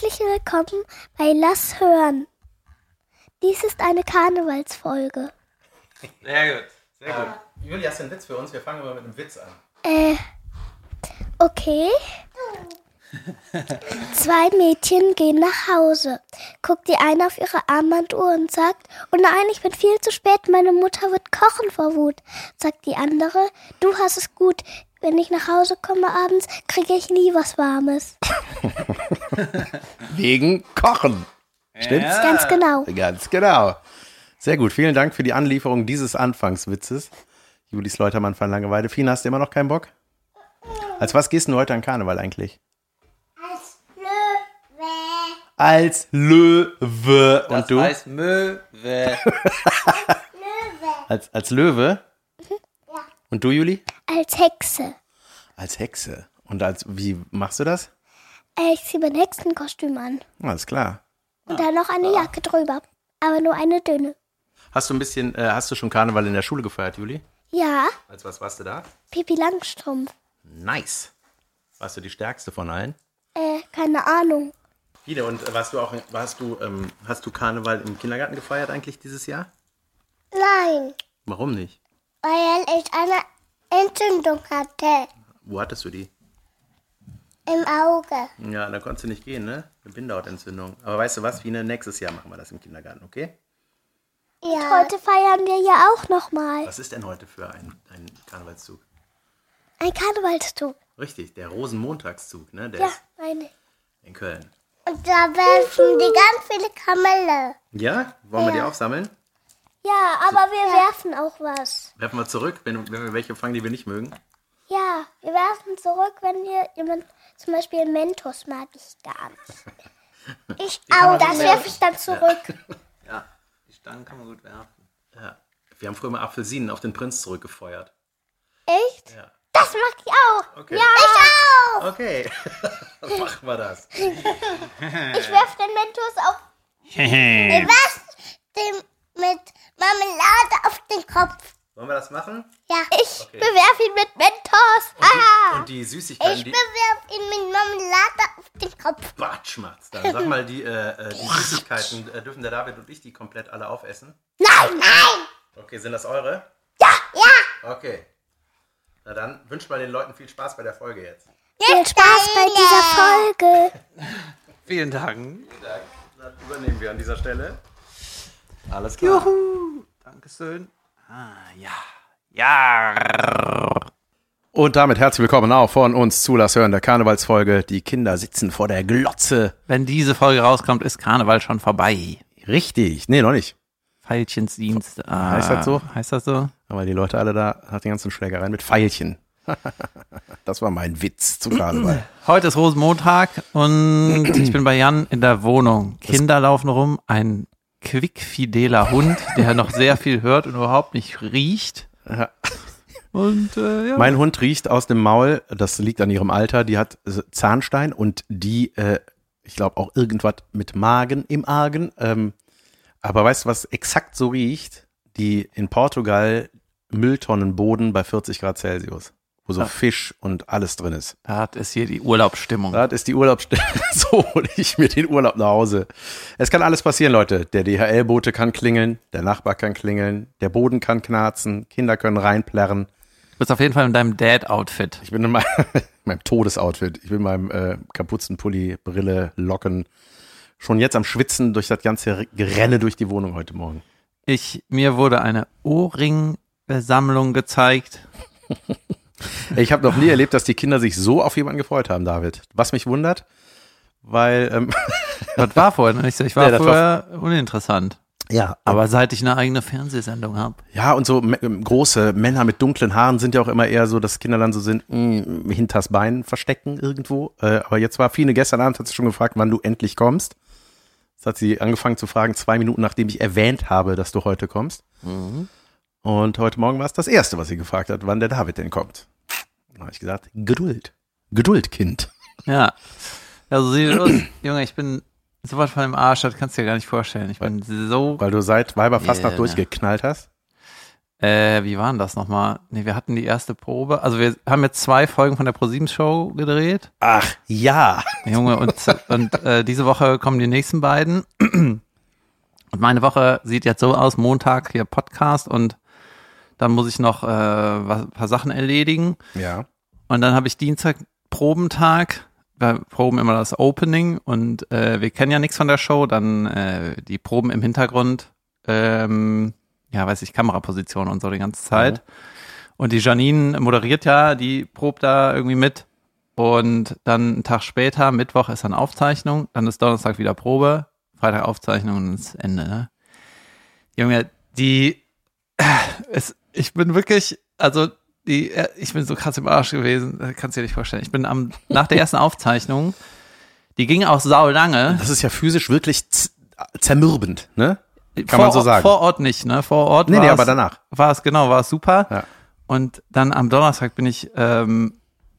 Herzlich willkommen bei Lass hören. Dies ist eine Karnevalsfolge. Sehr gut. Sehr gut. Juli, hast du einen Witz für uns? Wir fangen mal mit einem Witz an. Äh, okay. Zwei Mädchen gehen nach Hause. Guckt die eine auf ihre Armbanduhr und sagt, oh nein, ich bin viel zu spät, meine Mutter wird kochen vor Wut. Sagt die andere, du hast es gut. Wenn ich nach Hause komme abends, kriege ich nie was Warmes. Wegen Kochen. Stimmt's? Ganz genau. Ganz genau. Sehr gut. Vielen Dank für die Anlieferung dieses Anfangswitzes. Julis Leutermann von Langeweile. Fina, hast du immer noch keinen Bock? Als was gehst du heute an Karneval eigentlich? Als Löwe. Als Löwe. Das Und du? heißt Möwe. Als, als Löwe? Und du, Juli? Als Hexe. Als Hexe. Und als, wie machst du das? Äh, Ich ziehe mein Hexenkostüm an. Alles klar. Und dann noch eine Jacke drüber. Aber nur eine dünne. Hast du ein bisschen, äh, hast du schon Karneval in der Schule gefeiert, Juli? Ja, Als was warst du da? Pipi Langstrumpf. Nice. Warst du die stärkste von allen? Äh, keine Ahnung. Wieder und warst du auch, warst du, ähm, hast du Karneval im Kindergarten gefeiert eigentlich dieses Jahr? Nein, Warum nicht? Weil ich eine Entzündung hatte Wo hattest du die? im Auge. Ja, da konntest du nicht gehen, ne? Eine Bindehautentzündung. Aber weißt du was, Fine, nächstes Jahr machen wir das im Kindergarten, okay? Ja. heute feiern wir ja auch nochmal Was ist denn heute für ein, ein Karnevalszug? ein Karnevalszug. Richtig, der Rosenmontagszug, ne? Der Ja, meine. in Köln. Und da werfen die ganz viele Kamelle. Ja? Wollen wir die auch sammeln? Ja, aber wir werfen auch was. Werfen wir zurück, wenn, wenn wir welche fangen, die wir nicht mögen. Ja, wir werfen zurück, wenn hier jemand zum Beispiel Mentos mag ich gar nicht. Ich auch. Das werfe ich dann zurück. Ja, die Stangen kann man gut werfen. Ja. Wir haben früher mal Apfelsinen auf den Prinz zurückgefeuert. Echt? Ja. Das mag ich auch. Okay. Ja, ich auch. Okay. Dann machen wir das. Ich werfe den Mentos auf. Was? Dem mit Marmelade auf den Kopf. Wollen wir das machen? Ja. Ich bewerfe ihn mit Mentos. Ah. Und die Süßigkeiten, Ich die. bewerfe ihn mit Marmelade auf den Kopf. Batschmatz. Dann sag mal, die, äh, äh, die Süßigkeiten, äh, dürfen der David und ich die komplett alle aufessen? Nein, nein. Okay, sind das eure? Ja, ja. Okay. Na dann wünscht mal den Leuten viel Spaß bei der Folge jetzt. Viel Spaß bei dieser Folge. Vielen Dank. Dann übernehmen wir an dieser Stelle. Alles klar. Juhu. Dankeschön. Ah, ja. Ja. Und damit herzlich willkommen auch von uns zu Lass hören der Karnevalsfolge. Die Kinder sitzen vor der Glotze. Wenn diese Folge rauskommt, ist Karneval schon vorbei. Richtig. Nee, noch nicht. Veilchensdienst. Ah, Heißt das so? Heißt das so? Aber die Leute alle da hatten die ganzen Schlägereien mit Pfeilchen. das war mein Witz zu Karneval. Heute ist Rosenmontag und ich bin bei Jan in der Wohnung. Kinder laufen rum, ein quickfideler Hund, der noch sehr viel hört und überhaupt nicht riecht. Ja. Und äh, ja. Mein Hund riecht aus dem Maul, das liegt an ihrem Alter, die hat Zahnstein und die, äh, ich glaube auch irgendwas mit Magen im Argen. Ähm, aber weißt du, was exakt so riecht? Die in Portugal Mülltonnenboden bei 40 Grad Celsius, wo so Fisch und alles drin ist. das ist hier die Urlaubsstimmung. Das ist die Urlaubsstelle. So hole ich mir den Urlaub nach Hause. Es kann alles passieren, Leute. Der DHL-Bote kann klingeln, der Nachbar kann klingeln, der Boden kann knarzen, Kinder können reinplärren. Du bist auf jeden Fall in deinem Dad-Outfit. Ich bin in meinem, meinem Todesoutfit. Ich bin in meinem äh, Kapuzenpulli, Brille, Locken. Schon jetzt am Schwitzen durch das ganze Gerenne durch die Wohnung heute Morgen. Ich, mir wurde eine Ohrringsammlung gezeigt. Ich habe noch nie erlebt, dass die Kinder sich so auf jemanden gefreut haben, David. Was mich wundert, weil ähm, Das war vorher nicht so. Ich war Nee, vorher uninteressant. ja, Aber seit ich eine eigene Fernsehsendung habe. ja und so ähm, große Männer mit dunklen Haaren sind ja auch immer eher so, dass Kinder dann so sind, mh, hinters Bein verstecken irgendwo. Äh, aber jetzt war Fine gestern Abend hat sie schon gefragt, wann du endlich kommst. Das hat sie angefangen zu fragen, zwei Minuten nachdem ich erwähnt habe, dass du heute kommst. Und heute Morgen war es das Erste, was sie gefragt hat, wann der David denn kommt. Dann habe ich gesagt, Geduld. Geduld, Kind. Ja. Ja, so sieht es aus. Junge, ich bin so was von dem Arsch, das kannst du dir gar nicht vorstellen. Ich bin so. Weil du seit Weiberfastnacht Ja. durchgeknallt hast. Äh, wie waren das nochmal? Nee, wir hatten die erste Probe. Also wir haben jetzt zwei Folgen von der ProSieben Show gedreht. Ach, ja. Junge, und, und äh, diese Woche kommen die nächsten beiden. Und meine Woche sieht jetzt so aus, Montag hier Podcast und dann muss ich noch äh, ein paar Sachen erledigen. Ja. Und dann habe ich Dienstag Probentag. Wir proben immer das Opening und äh, wir kennen ja nichts von der Show. Dann äh, die Proben im Hintergrund. Ähm, ja, weiß ich, Kameraposition und so die ganze Zeit. Und die Janine moderiert ja, die probt da irgendwie mit. Und dann einen Tag später, Mittwoch ist dann Aufzeichnung, dann ist Donnerstag wieder Probe, Freitag Aufzeichnung und das Ende, ne? Junge, die, es, ich bin wirklich, also die, äh, ich bin so krass im Arsch gewesen, kannst du dir nicht vorstellen. Ich bin am, nach der ersten Aufzeichnung, die ging auch sau lange. Das ist ja physisch wirklich zermürbend, ne? Kann vor, man so sagen. Vor Ort nicht, ne? Vor Ort Nee, nee, es- aber danach. War es, genau, war es super. Ja. Und dann am Donnerstag bin ich, ähm,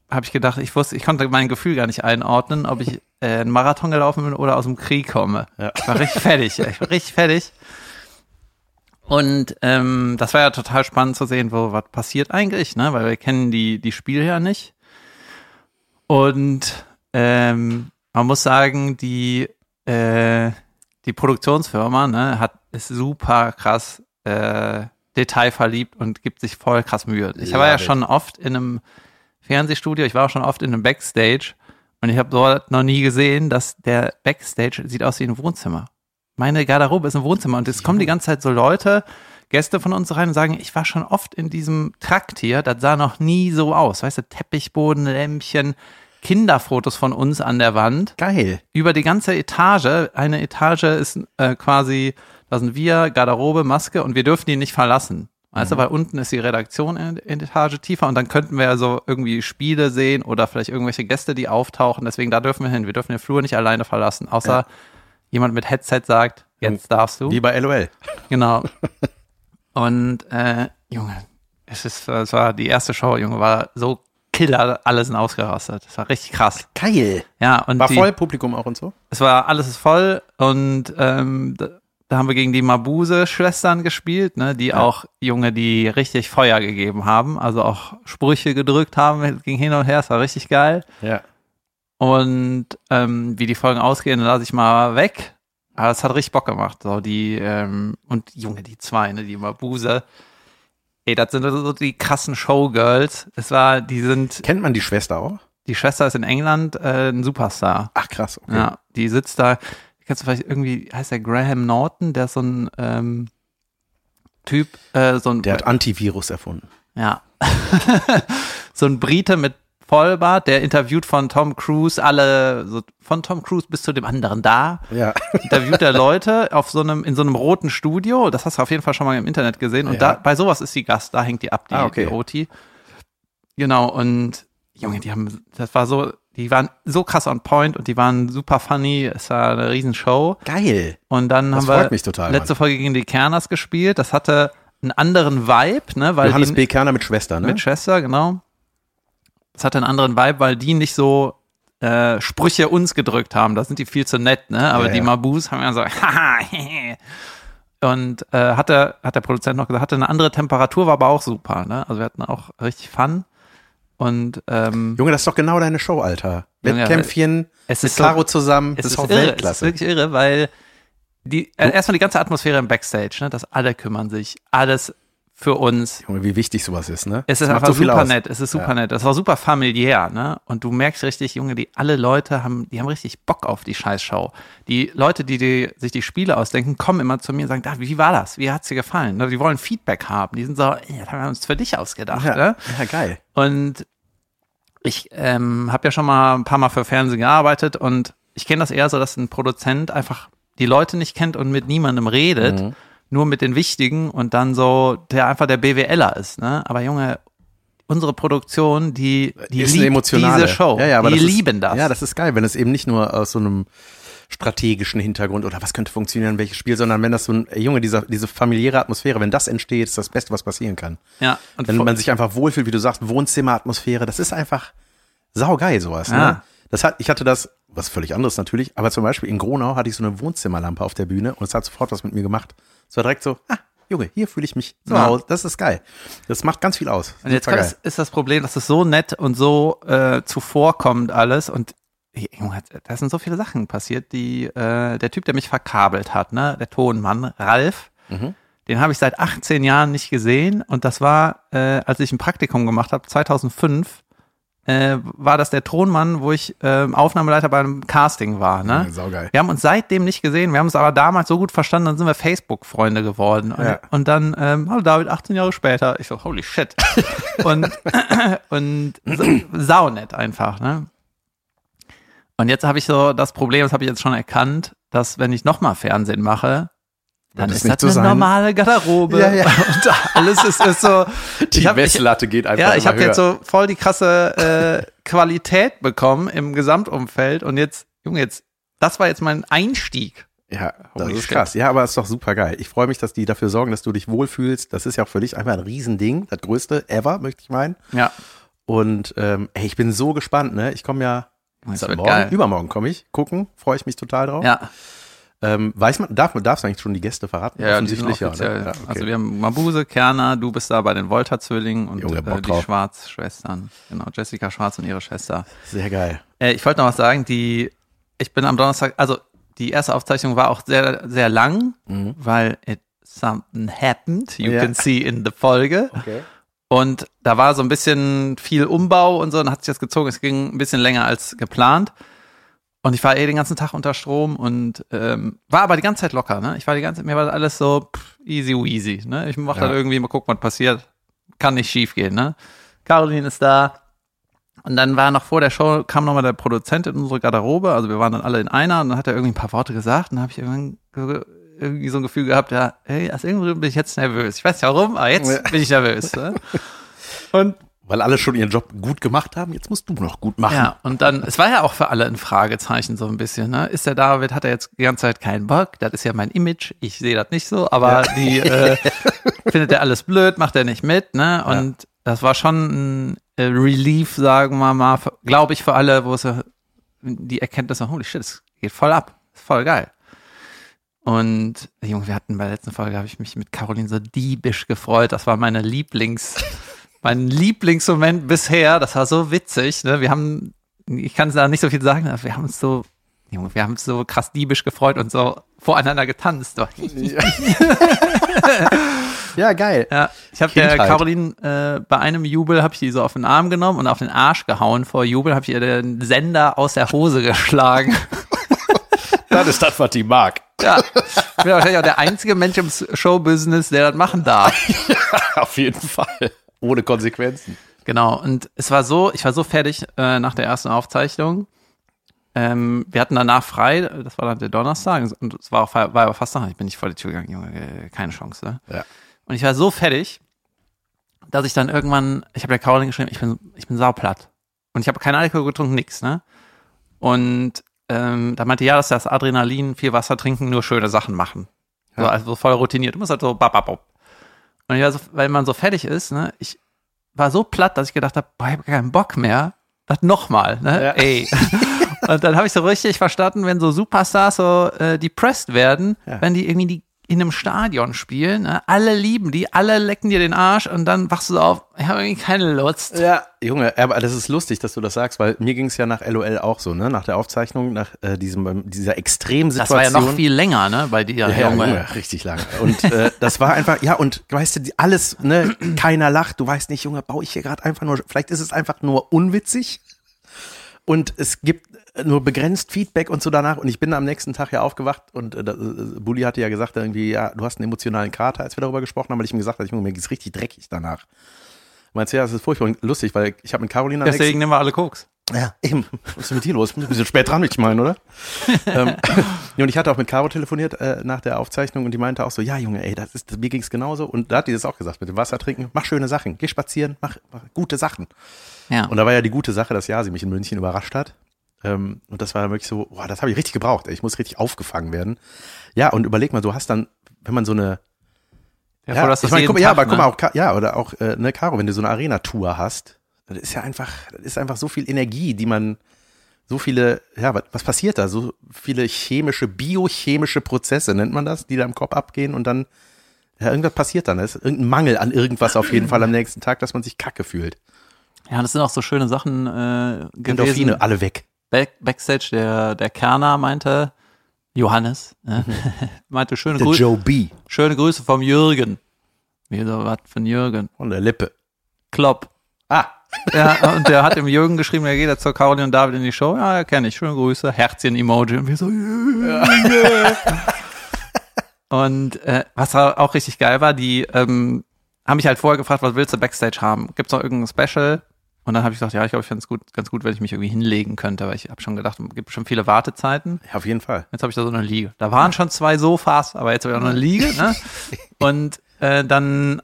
habe ich gedacht, ich wusste, ich konnte mein Gefühl gar nicht einordnen, ob ich äh, einen Marathon gelaufen bin oder aus dem Krieg komme. Ja. Ich war richtig fertig, ich war richtig fertig. Und ähm, das war ja total spannend zu sehen, wo was passiert eigentlich, ne? Weil wir kennen die, die Spiele ja nicht. Und ähm, man muss sagen, die, äh, die Produktionsfirma ne, hat ist super krass äh, detailverliebt und gibt sich voll krass Mühe. Ich war ja schon oft in einem Fernsehstudio, ich war auch schon oft in einem Backstage und ich habe dort noch nie gesehen, dass der Backstage sieht aus wie ein Wohnzimmer. Meine Garderobe ist ein Wohnzimmer und es kommen die ganze Zeit so Leute, Gäste von uns rein und sagen, ich war schon oft in diesem Trakt hier, das sah noch nie so aus. Weißt du, Teppichboden, Lämpchen, Kinderfotos von uns an der Wand Geil. über die ganze Etage. Eine Etage ist äh, quasi, da sind wir, Garderobe, Maske und wir dürfen die nicht verlassen. Weißt du, weil unten ist die Redaktion in, in Etage tiefer und dann könnten wir also irgendwie Spiele sehen oder vielleicht irgendwelche Gäste, die auftauchen. Deswegen da dürfen wir hin. Wir dürfen den Flur nicht alleine verlassen, außer jemand mit Headset sagt, jetzt darfst du. Wie bei LOL. Genau. Und äh, Junge, es ist, es war die erste Show, Junge, war so Killer, alle sind ausgerastet. Das war richtig krass. Geil. Ja, und War die, voll Publikum auch und so? es war alles ist voll und ähm, da, da haben wir gegen die Mabuse-Schwestern gespielt, ne, die auch Junge, die richtig Feuer gegeben haben, also auch Sprüche gedrückt haben, ging hin und her, es war richtig geil. Ja. Und ähm, wie die Folgen ausgehen, lasse ich mal weg. Aber es hat richtig Bock gemacht. So die, ähm, und Junge, die zwei, ne, die Mabuse. Ey, das sind so die krassen Showgirls. Es war, die sind, Kennt man die Schwester auch? die Schwester ist in England äh, ein Superstar. Ach krass, okay. Ja, die sitzt da, kennst du vielleicht irgendwie, heißt der Graham Norton, der ist so ein ähm, Typ, äh, so ein, Der hat Antivirus erfunden. ja, so ein Brite mit Vollbart, der interviewt von Tom Cruise alle, so von Tom Cruise bis zu dem anderen da, Ja. interviewt er Leute auf so einem, in so einem roten Studio, das hast du auf jeden Fall schon mal im Internet gesehen und Ja. da, bei sowas ist die Gast, da hängt die ab, die, Ah, okay. die OT. Genau, und Junge, die haben, das war so, die waren so krass on point und die waren super funny, es war eine riesen Show. Geil. Und dann Das haben wir total, letzte Mann. Folge gegen die Kerners gespielt. Das hatte einen anderen Vibe, ne? Weil Johannes die, B. Kerner mit Schwester, ne? mit Schwester, genau. Das hatte einen anderen Vibe, weil die nicht so äh, Sprüche uns gedrückt haben. Da sind die viel zu nett, ne? Aber Ja, die ja. Mabus haben ja so, haha. Und äh, hat, der, hat der Produzent noch gesagt, hatte eine andere Temperatur, war aber auch super, ne? Also wir hatten auch richtig Fun. Und ähm, Junge, das ist doch genau deine Show, Alter. Wettkämpfchen, es mit ist so- Caro zusammen, es das ist, ist auch irre, es ist Weltklasse. wirklich irre, weil die äh, erstmal die ganze Atmosphäre im Backstage, ne, dass alle kümmern sich, alles für uns. Junge, wie wichtig sowas ist, ne? Es ist Das einfach so super nett, es ist super Ja. nett. Das war super familiär, ne? Und du merkst richtig, Junge, die alle Leute haben, die haben richtig Bock auf die Scheißshow. Die Leute, die, die sich die Spiele ausdenken, kommen immer zu mir und sagen, da, wie war das? Wie hat's dir gefallen? Ne, Die wollen Feedback haben. Die sind so, ey, das haben wir uns für dich ausgedacht, Ja, ne? ja, geil. Und ich ähm, habe ja schon mal ein paar Mal für Fernsehen gearbeitet und ich kenne das eher so, dass ein Produzent einfach die Leute nicht kennt und mit niemandem redet, Mhm. Nur mit den Wichtigen und dann so der einfach der BWLer ist. Ne? Aber Junge, unsere Produktion, die, die ist liebt diese Show. Ja, ja, aber die das ist, lieben das. Ja, das ist geil, wenn es eben nicht nur aus so einem strategischen Hintergrund oder was könnte funktionieren, welches Spiel, sondern wenn das so ein, ey, Junge, dieser, diese familiäre Atmosphäre, wenn das entsteht, ist das Beste, was passieren kann. ja. Und Wenn man sich einfach wohlfühlt, wie du sagst, Wohnzimmeratmosphäre, das ist einfach saugeil, sowas. Ja. Ne? Das hat, ich hatte das, was völlig anderes natürlich, aber zum Beispiel in Gronau hatte ich so eine Wohnzimmerlampe auf der Bühne und es hat sofort was mit mir gemacht. Es war direkt so, ah, Junge, hier fühle ich mich zu. Hause. Das ist geil. Das macht ganz viel aus. Und jetzt Super ist, das Problem, dass es so nett und so äh, zuvorkommt alles und Junge, da sind so viele Sachen passiert, die äh, der Typ, der mich verkabelt hat, ne, der Tonmann, Ralf, Mhm. den habe ich seit 18 Jahren nicht gesehen und das war, äh, als ich ein Praktikum gemacht habe, 2005, äh, war das der Tonmann, wo ich äh, Aufnahmeleiter bei einem Casting war, ne? Ja, saugeil. Wir haben uns seitdem nicht gesehen, wir haben uns aber damals so gut verstanden, dann sind wir Facebook-Freunde geworden. Und, Ja. und dann, ähm, hallo David, 18 Jahre später. Ich so, holy shit. und und so, saunett einfach, ne? Und jetzt habe ich so das Problem, das habe ich jetzt schon erkannt, dass wenn ich nochmal Fernsehen mache, dann das ist nicht das so eine sein? normale Garderobe. Ja, ja. Und alles ist, ist so. Die hab, Messlatte geht einfach ja, ich habe jetzt so voll die krasse äh, Qualität bekommen im Gesamtumfeld und jetzt, Junge, jetzt, das war jetzt mein Einstieg. Ja, das Holy ist shit. krass. Ja, aber ist doch super geil. Ich freue mich, dass die dafür sorgen, dass du dich wohlfühlst. Das ist ja auch für dich einfach ein Riesending. Das größte ever, möchte ich meinen. Ja, Und ähm, ey, ich bin so gespannt, ne? Ich komme ja wird morgen, geil. übermorgen komme ich. Gucken, freue ich mich total drauf. Ja, Ähm, weiß man, darf man darfst du eigentlich schon die Gäste verraten? ja, Offensichtlich, ja. Ne? ja okay. Also wir haben Mabuse, Kerner, du bist da bei den Volta-Zwillingen und Junge, äh, die. Schwarz-Schwestern. Genau, Jessica Schwarz und ihre Schwester. Sehr geil. Äh, ich wollte noch was sagen, die, ich bin am Donnerstag, also die erste Aufzeichnung war auch sehr, sehr lang, weil it something happened, you Mhm. Ja. can see in the Folge. Okay. Und da war so ein bisschen viel Umbau und so, und hat sich das gezogen. Es ging ein bisschen länger als geplant. Und ich war eh den ganzen Tag unter Strom und ähm, war aber die ganze Zeit locker. Ne? Ich war die ganze Zeit, mir war das alles so pff, easy easy. Ne? Ich mach Ja. dann irgendwie mal gucken, was passiert. Kann nicht schief gehen. Ne? Caroline ist da. Und dann war noch vor der Show, kam nochmal der Produzent in unsere Garderobe. Also wir waren dann alle in einer und dann hat er irgendwie ein paar Worte gesagt. Und dann habe ich irgendwann ge- irgendwie so ein Gefühl gehabt, ja, hey, aus irgendeinem Grund bin ich jetzt nervös. Ich weiß nicht warum, aber jetzt Ja. bin ich nervös. Ne? Und Weil alle schon ihren Job gut gemacht haben, jetzt musst du noch gut machen. ja, und dann, es war ja auch für alle ein Fragezeichen so ein bisschen, ne? Ist der David, hat er jetzt die ganze Zeit keinen Bock? Das ist ja mein Image. Ich sehe das nicht so, aber die äh, findet er alles blöd, macht er nicht mit, ne? Und das war schon ein äh, Relief, sagen wir mal, glaube ich, für alle, wo es die Erkenntnis holy shit, es geht voll ab. Ist voll geil. Und Junge, wir hatten bei der letzten Folge, habe ich mich mit Caroline so diebisch gefreut. Das war meine Lieblings, mein Lieblingsmoment bisher. Das war so witzig. Ne? Wir haben, ich kann da nicht so viel sagen, aber wir haben uns so, wir haben uns so krass diebisch gefreut und so voreinander getanzt. Ja, geil. Ja, ich habe der. Caroline äh, bei einem Jubel habe ich die so auf den Arm genommen und auf den Arsch gehauen. Vor Jubel habe ich ihr den Sender aus der Hose geschlagen. Das ist das, was die mag. Ja, ich bin wahrscheinlich auch der einzige Mensch im Showbusiness, der das machen darf. Auf jeden Fall. Ohne Konsequenzen. Genau, und es war so, ich war so fertig äh, nach der ersten Aufzeichnung. Ähm, wir hatten danach frei, das war dann der Donnerstag, und es war, auch, war aber fast Tag, ich bin nicht vor die Tür gegangen, Junge, äh, keine Chance. Ne? Ja. Und ich war so fertig, dass ich dann irgendwann, ich habe der Caroline geschrieben, ich bin, ich bin sauplatt. Und ich habe keinen Alkohol getrunken, nix, ne? Und ähm, da meinte ja, dass das Adrenalin, viel Wasser trinken, nur schöne Sachen machen. So, Ja. also voll routiniert. Du musst halt so bap, bap, bap. Und ich war so, weil man so fertig ist, ne, ich war so platt, dass ich gedacht habe, boah, ich habe keinen Bock mehr. Das nochmal, ne? Ja. Ey. Und dann habe ich so richtig verstanden, wenn so Superstars so äh, depressed werden, Ja. wenn die irgendwie die in einem Stadion spielen, ne? alle lieben die, alle lecken dir den Arsch und dann wachst du so auf, ich habe irgendwie keine Lust. Ja, Junge, aber das ist lustig, dass du das sagst, weil mir ging es ja nach LOL auch so, ne? Nach der Aufzeichnung, nach äh, diesem, dieser Extremsituation. Das war ja noch viel länger, ne, bei dir, Ja, ja, Junge. Junge, richtig lange. Und äh, das war einfach, ja, und weißt du, alles, ne, keiner lacht, du weißt nicht, Junge, baue ich hier gerade einfach nur, vielleicht ist es einfach nur unwitzig und es gibt nur begrenzt Feedback und so danach. Und ich bin am nächsten Tag ja aufgewacht und äh, äh, Bulli hatte ja gesagt, irgendwie, ja, du hast einen emotionalen Kater, als wir darüber gesprochen haben, weil ich ihm gesagt habe, Junge, mir geht's richtig dreckig danach. Meinst du, ja, das ist furchtbar lustig, weil ich habe mit nächsten Deswegen nehmen wir alle Koks. ja, eben. Was ist mit dir los? Ich ein bisschen spät dran, ich meine, oder? ähm, und ich hatte auch mit Caro telefoniert äh, nach der Aufzeichnung und die meinte auch so, ja, Junge, ey, das ist, mir ging's genauso. Und da hat die das auch gesagt, mit dem Wasser trinken, mach schöne Sachen, geh spazieren, mach, mach gute Sachen. Ja. Und da war ja die gute Sache, dass ja sie mich in München überrascht hat. Ähm, und das war dann wirklich so, boah, das habe ich richtig gebraucht. Ey. Ich muss richtig aufgefangen werden. Ja, und überleg mal, du hast dann, wenn man so eine Ja, ja, ich meine, guck, mal, ja, Tag, aber guck ne? mal, auch, Ka- ja, oder auch, äh, ne, Caro, wenn du so eine Arena-Tour hast, das ist ja einfach, das ist einfach so viel Energie, die man, so viele, ja, was, was passiert da? So viele chemische, biochemische Prozesse nennt man das, die da im Kopf abgehen und dann, Ja, irgendwas passiert dann. Es ist irgendein Mangel an irgendwas auf jeden Fall am nächsten Tag, dass man sich kacke fühlt. Ja, das sind auch so schöne Sachen äh, gewesen. Endorphine, alle weg. Back, Backstage, der, der Kerner meinte, Johannes, ne? meinte schöne, Der Grü Joe B. schöne Grüße vom Jürgen. Wie so was von Jürgen. Von der Lippe. Klopp. Ah, Ja, und der hat dem Jürgen geschrieben, er geht jetzt zur Caroline und David in die Show. Ja, kenne ich. Schöne Grüße. Herzchen-Emoji. Und wir so. Und äh, was auch richtig geil war, die ähm, haben mich halt vorher gefragt, was willst du Backstage haben? Gibt's noch irgendein Special? Und dann habe ich gesagt, ja, ich glaube, ich fände es gut, ganz gut, wenn ich mich irgendwie hinlegen könnte, weil ich habe schon gedacht, es gibt schon viele Wartezeiten. ja, auf jeden Fall. Jetzt habe ich da so eine Liege. Da waren schon zwei Sofas, aber jetzt habe ich auch noch eine Liege. Ne? Und äh, dann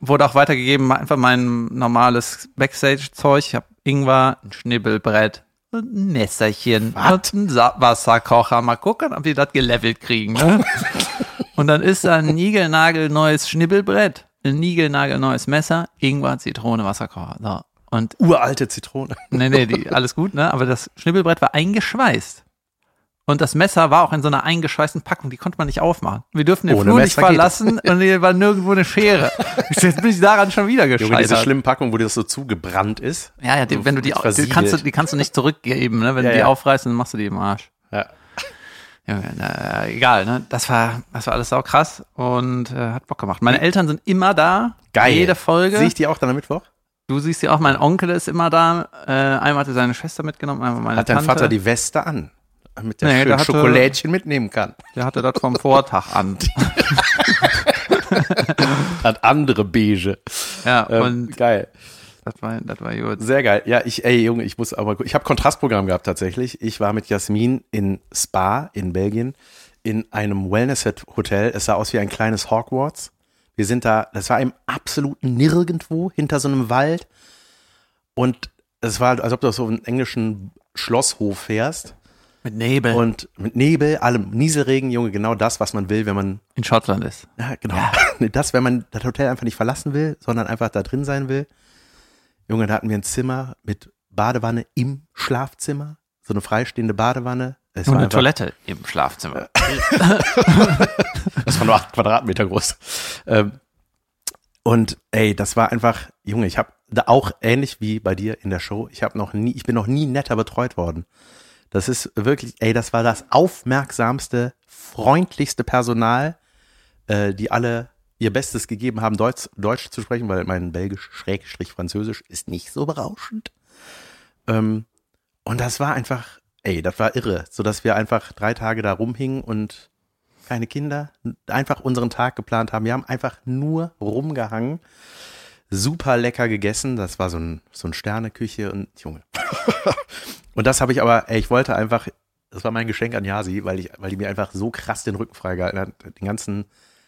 wurde auch weitergegeben, einfach mein normales Backstage-Zeug. Ich habe Ingwer, ein Schnibbelbrett, und ein Messerchen Was? und ein Wasserkocher. Mal gucken, ob die das gelevelt kriegen. Ne? und dann ist da ein niegelnagelneues Schnibbelbrett, ein niegelnagelneues Messer, Ingwer, Zitrone, Wasserkocher. So. Und Uralte Zitrone. Nee, nee, die, alles gut, ne? Aber das Schnibbelbrett war eingeschweißt. Und das Messer war auch in so einer eingeschweißten Packung, die konnte man nicht aufmachen. Wir dürfen den Ohne Flur nicht Messer geht verlassen und hier war nirgendwo eine Schere. Jetzt bin ich daran schon wieder Junge, diese gescheitert. schlimmen Packungen, wo das so zugebrannt ist. ja, ja, die, wenn du die, die kannst du, die kannst du nicht zurückgeben, ne? Wenn Ja, du die ja. aufreißt, dann machst du die im Arsch. Ja. Junge, na, egal, ne? Das war, das war alles sau krass und äh, hat Bock gemacht. Meine Eltern sind immer da. Geil. Jede Folge. Sehe ich die auch dann am Mittwoch? Du siehst ja auch, mein Onkel ist immer da. Äh, einmal hatte seine Schwester mitgenommen, einmal meine Hat dein Tante. Vater die Weste an? Damit der Nee, schön der hatte- Schokolädchen mitnehmen kann. Der hatte das vom Vortag an. Hat andere beige. Ja, Ähm, und geil. das war, das war gut. Sehr geil. Ja, ich, ey, Junge, ich muss aber, ich habe Kontrastprogramm gehabt tatsächlich. Ich war mit Jasmin in Spa in Belgien in einem Wellness-Hotel. Es sah aus wie ein kleines Hogwarts. Wir sind da, das war im absoluten Nirgendwo hinter so einem Wald. Und es war, als ob du auf so einen englischen Schlosshof fährst. Mit Nebel. Und mit Nebel, allem Nieselregen, Junge, genau das, was man will, wenn man in Schottland ist. ja, genau. Nee, Das, wenn man das Hotel einfach nicht verlassen will, sondern einfach da drin sein will. Junge, da hatten wir ein Zimmer mit Badewanne im Schlafzimmer. So eine freistehende Badewanne. Es Und eine einfach- Toilette im Schlafzimmer. Das war nur acht Quadratmeter groß. Ähm, und ey, das war einfach, Junge, ich habe da auch ähnlich wie bei dir in der Show, ich habe noch nie, ich bin noch nie netter betreut worden. Das ist wirklich, ey, das war das aufmerksamste, freundlichste Personal, äh, die alle ihr Bestes gegeben haben, Deutsch, Deutsch zu sprechen, weil mein Belgisch, Schrägstrich Französisch ist nicht so berauschend. Ähm, und das war einfach, ey, das war irre, so dass wir einfach drei Tage da rumhingen und keine Kinder, einfach unseren Tag geplant haben. Wir haben einfach nur rumgehangen, super lecker gegessen. Das war so ein, so ein Sterneküche und Junge. und das habe ich aber, ey, ich wollte einfach, das war mein Geschenk an Yasi, weil ich, weil die mir einfach so krass den Rücken freigehalten hat. Den ganzen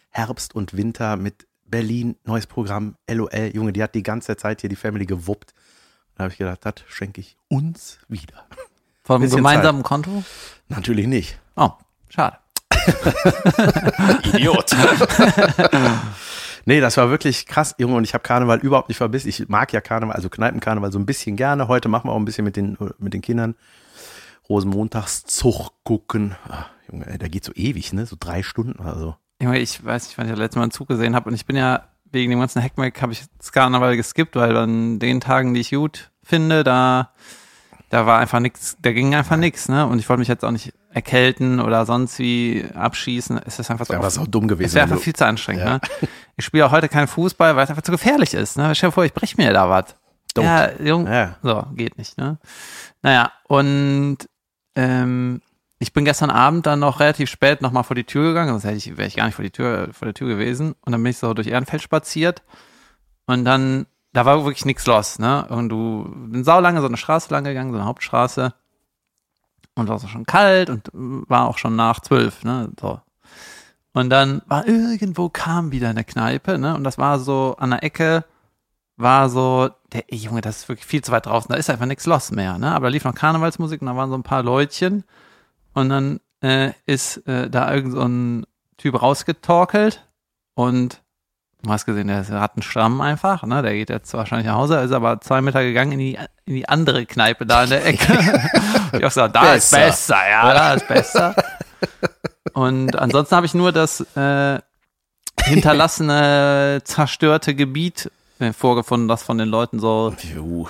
Herbst und Winter mit Berlin, neues Programm, LOL. Junge, die hat die ganze Zeit hier die Family gewuppt. Da habe ich gedacht, das schenke ich uns wieder. Vom Bisschen gemeinsamen Konto? Natürlich nicht. Oh, schade. Idiot. nee, das war wirklich krass, Junge, und ich habe Karneval überhaupt nicht verbissen. Ich mag ja Karneval, also Kneipenkarneval so ein bisschen gerne. Heute machen wir auch ein bisschen mit den, mit den Kindern Rosenmontagszug gucken. Ah, Junge, der geht so ewig, ne? So drei Stunden oder so. Junge, ich weiß nicht, wann ich das letzte Mal einen Zug gesehen habe und ich bin ja wegen dem ganzen Hackmack habe ich das Karneval geskippt, weil an den Tagen, die ich gut finde, da da war einfach nix, da ging einfach nix, ne? Und ich wollte mich jetzt auch nicht erkälten oder sonst wie abschießen. Es ist einfach Das so was auch dumm gewesen. Es wäre einfach viel zu anstrengend, Ja. ne? Ich spiele auch heute keinen Fußball, weil es einfach zu gefährlich ist, ne? Stell dir vor, ich brech mir da was. Ja, Jung, Ja. so, geht nicht, ne? Naja, und ähm, ich bin gestern Abend dann noch relativ spät nochmal vor die Tür gegangen, sonst hätte ich, wäre ich gar nicht vor die Tür, vor der Tür gewesen. Und dann bin ich so durch Ehrenfeld spaziert und dann, da war wirklich nichts los, ne? Und du bin saulange so eine Straße lang gegangen, so eine Hauptstraße. Und war so schon kalt und war auch schon nach zwölf, ne? So. Und dann war irgendwo kam wieder eine Kneipe, ne? Und das war so an der Ecke, war so, der ey, Junge, das ist wirklich viel zu weit draußen, da ist einfach nichts los mehr, ne? Aber da lief noch Karnevalsmusik und da waren so ein paar Leutchen und dann äh, ist äh, da irgend so ein Typ rausgetorkelt und du hast gesehen, der hat einen Stamm einfach, ne? Der geht jetzt wahrscheinlich nach Hause, ist aber zwei Meter gegangen in die, in die andere Kneipe da in der Ecke. ich auch gesagt, da ist Besser. besser, ja, da ist besser. Und ansonsten habe ich nur das, äh, hinterlassene, zerstörte Gebiet äh, vorgefunden, das von den Leuten so Juhu.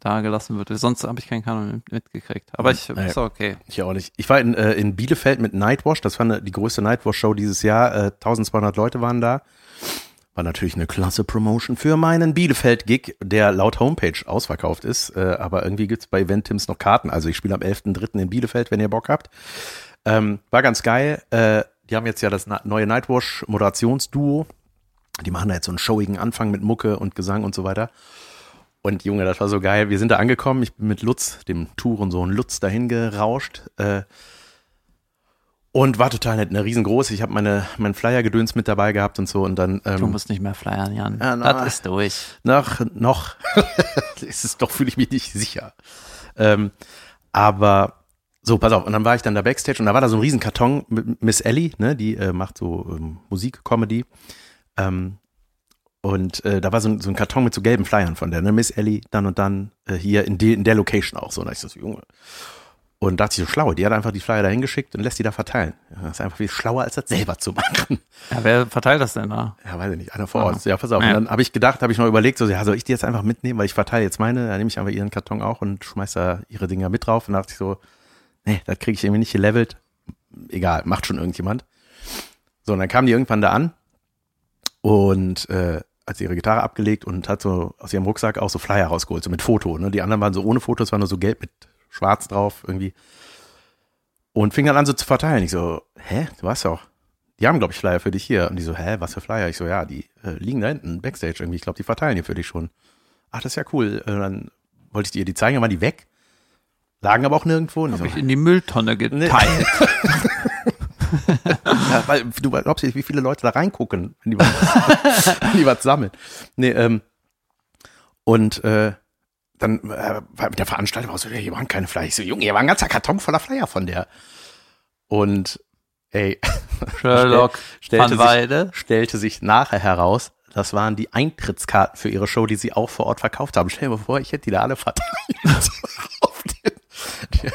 Da gelassen wird. Sonst habe ich keinen Kanon mit- mitgekriegt. Aber ich Nee. ist okay. Ich auch nicht. Ich war in, äh, in Bielefeld mit Nightwash. Das war eine, die größte Nightwash-Show dieses Jahr. Äh, 1200 Leute waren da. War natürlich eine klasse Promotion für meinen Bielefeld-Gig, der laut Homepage ausverkauft ist. Äh, aber irgendwie gibt's bei Eventims noch Karten. Also ich spiele am 11.3. in Bielefeld, wenn ihr Bock habt. Ähm, war ganz geil. Äh, die haben jetzt ja das neue Nightwash-Moderationsduo. Die machen da jetzt so einen showigen Anfang mit Mucke und Gesang und so weiter. Und Junge, das war so geil. Wir sind da angekommen. Ich bin mit Lutz, dem Tourensohn Lutz, dahin gerauscht. Äh, und war total nett, eine riesengroße. Ich habe meine mein Flyer-Gedöns mit dabei gehabt und so. Und dann Du ähm, musst nicht mehr flyern, Jan. Ja, na. das ist durch. nach noch ist es doch fühle ich mich nicht sicher. Ähm, aber so, pass auf. Und dann war ich dann da backstage und da war da so ein riesen Karton mit Miss Ellie, ne, die äh, macht so ähm, Musik, Comedy. Ähm, und äh, da war so ein, so ein Karton mit so gelben Flyern von der, ne, Miss Ellie, dann und dann äh, hier in, de, in der Location auch so. Und da ich so, Junge. Und dachte ich so, schlau, die hat einfach die Flyer da hingeschickt und lässt die da verteilen. Ja, das ist einfach viel schlauer, als das selber zu machen. Ja, wer verteilt das denn da? Ja, weiß ich nicht, einer vor Ah. Ort. Ja, pass auf. Ja. Und dann habe ich gedacht, habe ich noch überlegt, so, ja, soll ich die jetzt einfach mitnehmen, weil ich verteile jetzt meine, dann nehme ich einfach ihren Karton auch und schmeiß da ihre Dinger mit drauf. Und dachte ich so, nee, das kriege ich irgendwie nicht gelevelt. Egal, macht schon irgendjemand. So, und dann kam die irgendwann da an und äh, hat sie ihre Gitarre abgelegt und hat so aus ihrem Rucksack auch so Flyer rausgeholt, so mit Foto. Ne? Die anderen waren so ohne Fotos, waren nur so gelb mit schwarz drauf irgendwie. Und fing dann an so zu verteilen. Ich so, hä, du hast doch, die haben, glaube ich, Flyer für dich hier. Und die so, hä, was für Flyer? Ich so, ja, die äh, liegen da hinten, Backstage irgendwie. Ich glaube, die verteilen hier für dich schon. Ach, das ist ja cool. Äh, dann wollte ich dir die zeigen, dann waren die weg. Lagen aber auch nirgendwo. Und ich so, ich in die Mülltonne geteilt. ja, weil du glaubst nicht, wie viele Leute da reingucken, wenn die was, wenn die was sammeln. Nee, ähm, und äh, dann äh, der Veranstalter war so, hier waren keine Flyer. Ich so, Junge, hier war ein ganzer Karton voller Flyer von der. Und ey, Sherlock stellte van Weide. sich, stellte sich nachher heraus, das waren die Eintrittskarten für ihre Show, die sie auch vor Ort verkauft haben. Stell dir mal vor, ich hätte die da alle verteilt. Die,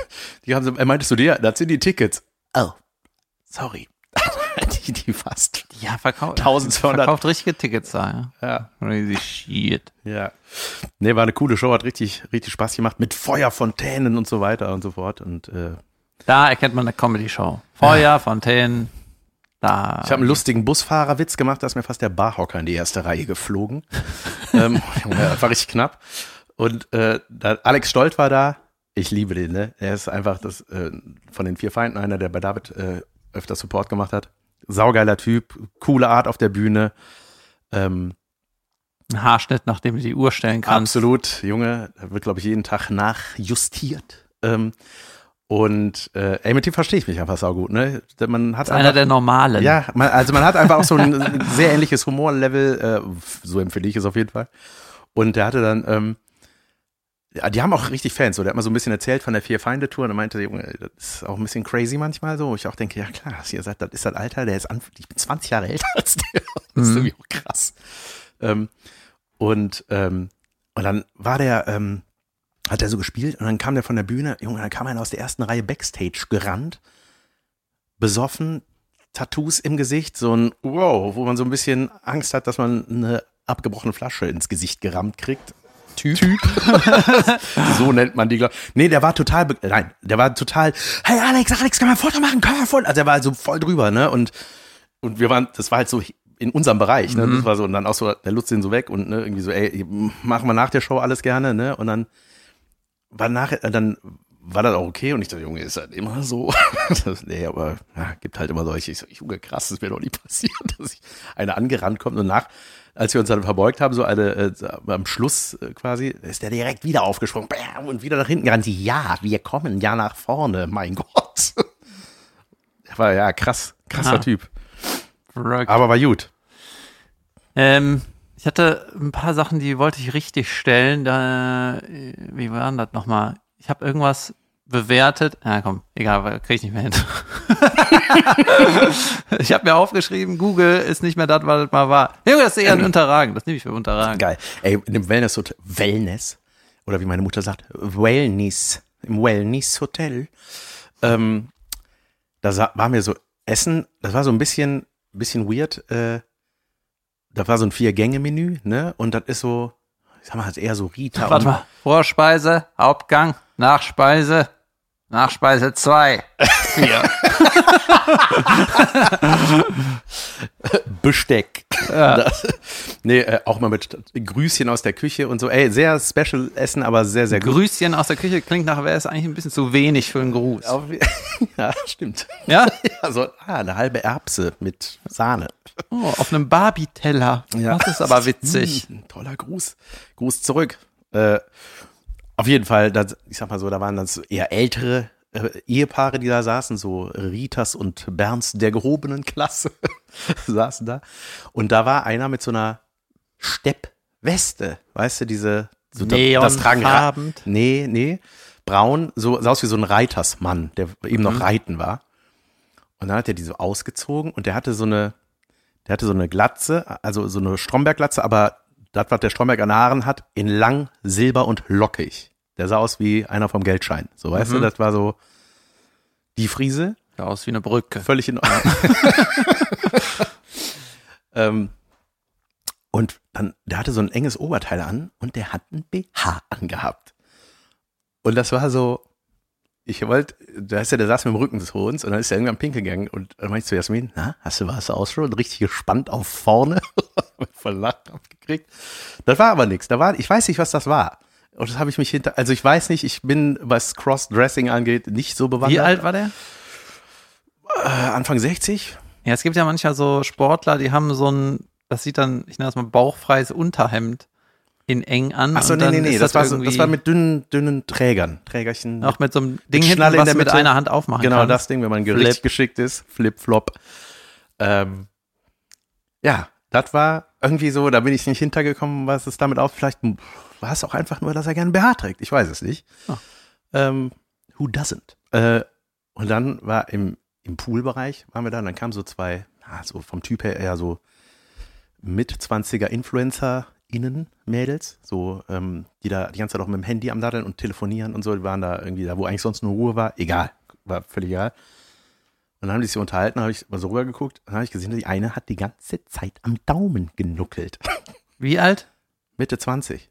die haben so, er meinte zu dir, das sind die Tickets. Oh, sorry. die, die fast. Ja, verkauft. 1200. Verkauft richtige Tickets da, ja. Ja. Crazy shit. Ja. Nee, war eine coole Show, hat richtig, richtig Spaß gemacht mit Feuerfontänen und so weiter und so fort. Und äh, Da erkennt man eine Comedy-Show. Feuer, Fontänen. Da. ich habe einen lustigen Busfahrerwitz gemacht, da ist mir fast der Barhocker in die erste Reihe geflogen. ähm, das war richtig knapp. Und äh, Alex Stolt war da. Ich liebe den, ne? Er ist einfach das äh, von den vier Feinden einer, der bei David äh, öfter Support gemacht hat. Saugeiler Typ, coole Art auf der Bühne. Ähm, ein Haarschnitt, nachdem du die Uhr stellen kannst. Absolut, Junge, da wird, glaube ich, jeden Tag nachjustiert. Ähm, und äh, ey, mit dem verstehe ich mich einfach saugut, ne? Man hat ist einer der normalen. ja, man, also man hat einfach auch so ein sehr ähnliches Humorlevel, äh, so empfinde ich es auf jeden Fall. Und der hatte dann, ähm, ja, die haben auch richtig Fans, so der hat mal so ein bisschen erzählt von der Vier-Feinde-Tour und er meinte, Junge, das ist auch ein bisschen crazy manchmal so. wo Ich auch denke, ja klar, was ihr sagt, das ist das Alter, der ist an, ich bin 20 Jahre älter als der. Das ist Mhm. irgendwie auch krass. Ähm, und, ähm, und dann war der, ähm, hat er so gespielt und dann kam der von der Bühne, Junge, dann kam einer aus der ersten Reihe Backstage gerannt, besoffen, Tattoos im Gesicht, so ein Wow, wo man so ein bisschen Angst hat, dass man eine abgebrochene Flasche ins Gesicht gerammt kriegt. Typ. so nennt man die, glaub Nee, der war total, nein, der war total, hey Alex, Alex, kann man ein Foto machen, kann man ein Foto? Also der war so voll drüber, ne, und, und wir waren, das war halt so in unserem Bereich, ne, das war so, und dann auch so, der Lutz den so weg und, ne, irgendwie so, ey, machen wir nach der Show alles gerne, ne, und dann war nachher, dann war das auch okay und ich dachte, Junge, ist das immer so? das, nee, aber ja, gibt halt immer solche. Ich so, Junge, krass, das ist mir doch nie passiert, dass ich eine angerannt kommt und nach, als wir uns dann verbeugt haben, so eine, äh, am Schluss äh, quasi, ist der direkt wieder aufgesprungen bam, und wieder nach hinten gerannt. Ja, wir kommen ja nach vorne, mein Gott. War ja krass, krasser Ah. Typ. Verrückt. Aber war gut. Ähm, ich hatte ein paar Sachen, die wollte ich richtig stellen. Da, äh, wie war denn das nochmal? Ich habe irgendwas bewertet. Ja, komm, egal, krieg ich nicht mehr hin. ich habe mir aufgeschrieben, Google ist nicht mehr das, was es mal war. Junge, das ist eher ein Unterragen. Das nehme ich für Unterragen. Geil. Ey, in dem Wellness Hotel, Wellness, oder wie meine Mutter sagt, Wellness, im Wellness Hotel, ähm, da war mir so Essen, das war so ein bisschen bisschen weird. Äh, da war so ein Vier-Gänge-Menü, ne? Und das ist so, ich sag mal, halt eher so Rita. Warte mal. Vorspeise, Hauptgang, Nachspeise, Nachspeise 2. Vier. Besteck. Das, nee, äh, auch mal mit Grüßchen aus der Küche und so. Ey, sehr special Essen, aber sehr, sehr gut. Grüßchen aus der Küche klingt nach, wäre es eigentlich ein bisschen zu wenig für einen Gruß. Auf, ja, stimmt. Ja? Also, ah, eine halbe Erbse mit Sahne. Oh, auf einem Barbie-Teller. Ja. Das ist aber witzig. Hm, toller Gruß. Gruß zurück. Äh, auf jeden Fall, das, ich sag mal so, da waren dann eher ältere äh, Ehepaare, die da saßen, so Ritas und Bernds der gehobenen Klasse saßen da. Und da war einer mit so einer Steppweste, weißt du, diese so das tragen. Nee, nee. Braun, so sah aus wie so ein Reitersmann, der eben noch reiten war. Und dann hat er die so ausgezogen und der hatte so eine, der hatte so eine Glatze, also so eine Strombergglatze, aber das, was der Stromberg an Haaren hat, in lang, silber und lockig. Der sah aus wie einer vom Geldschein. So, weißt du, das war so die Friese. Sah aus wie eine Brücke. Völlig in Ordnung. ähm, und dann, der hatte so ein enges Oberteil an und der hat ein BH angehabt. Und das war so, ich wollte, da ist ja, der saß mit dem Rücken zu uns und dann ist er irgendwann pinkeln gegangen und dann meinte ich zu Jasmin, na, hast du was aus schon? Richtig gespannt auf vorne. Voll Lachen gekriegt. Das war aber nichts. Da war, ich weiß nicht, was das war. Und das habe ich mich hinter, also ich weiß nicht, ich bin, was Cross-Dressing angeht, nicht so bewandert. Wie alt war der? Äh, Anfang 60? Ja, es gibt ja manchmal so Sportler, die haben so ein, das sieht dann, ich nenne das mal bauchfreies Unterhemd in eng an. Achso, nee, nee, nee, ist das, war so, das war mit dünnen, dünnen Trägern, Trägerchen. auch mit so einem Ding hinten, was der du mit einer Hand aufmachen Genau kannst. das Ding, wenn man Flip. richtig geschickt ist. Flip, flop. Ähm, ja, das war irgendwie so, da bin ich nicht hintergekommen, was es damit auf. Vielleicht war es auch einfach nur, dass er gerne BH trägt. Ich weiß es nicht. Ah. Ähm, who doesn't? Äh, und dann war im, im Poolbereich, waren wir da, und dann kamen so zwei, ah, so vom Typ her eher so Mit-20er Influencer-Innen, Mädels, so, ähm, die da die ganze Zeit auch mit dem Handy am Daddeln und telefonieren und so, die waren da irgendwie da, wo eigentlich sonst nur Ruhe war, egal, war völlig egal. Und dann haben die sich unterhalten, habe ich mal so rübergeguckt, dann habe ich gesehen, die eine hat die ganze Zeit am Daumen genuckelt. Wie alt? Mitte 20.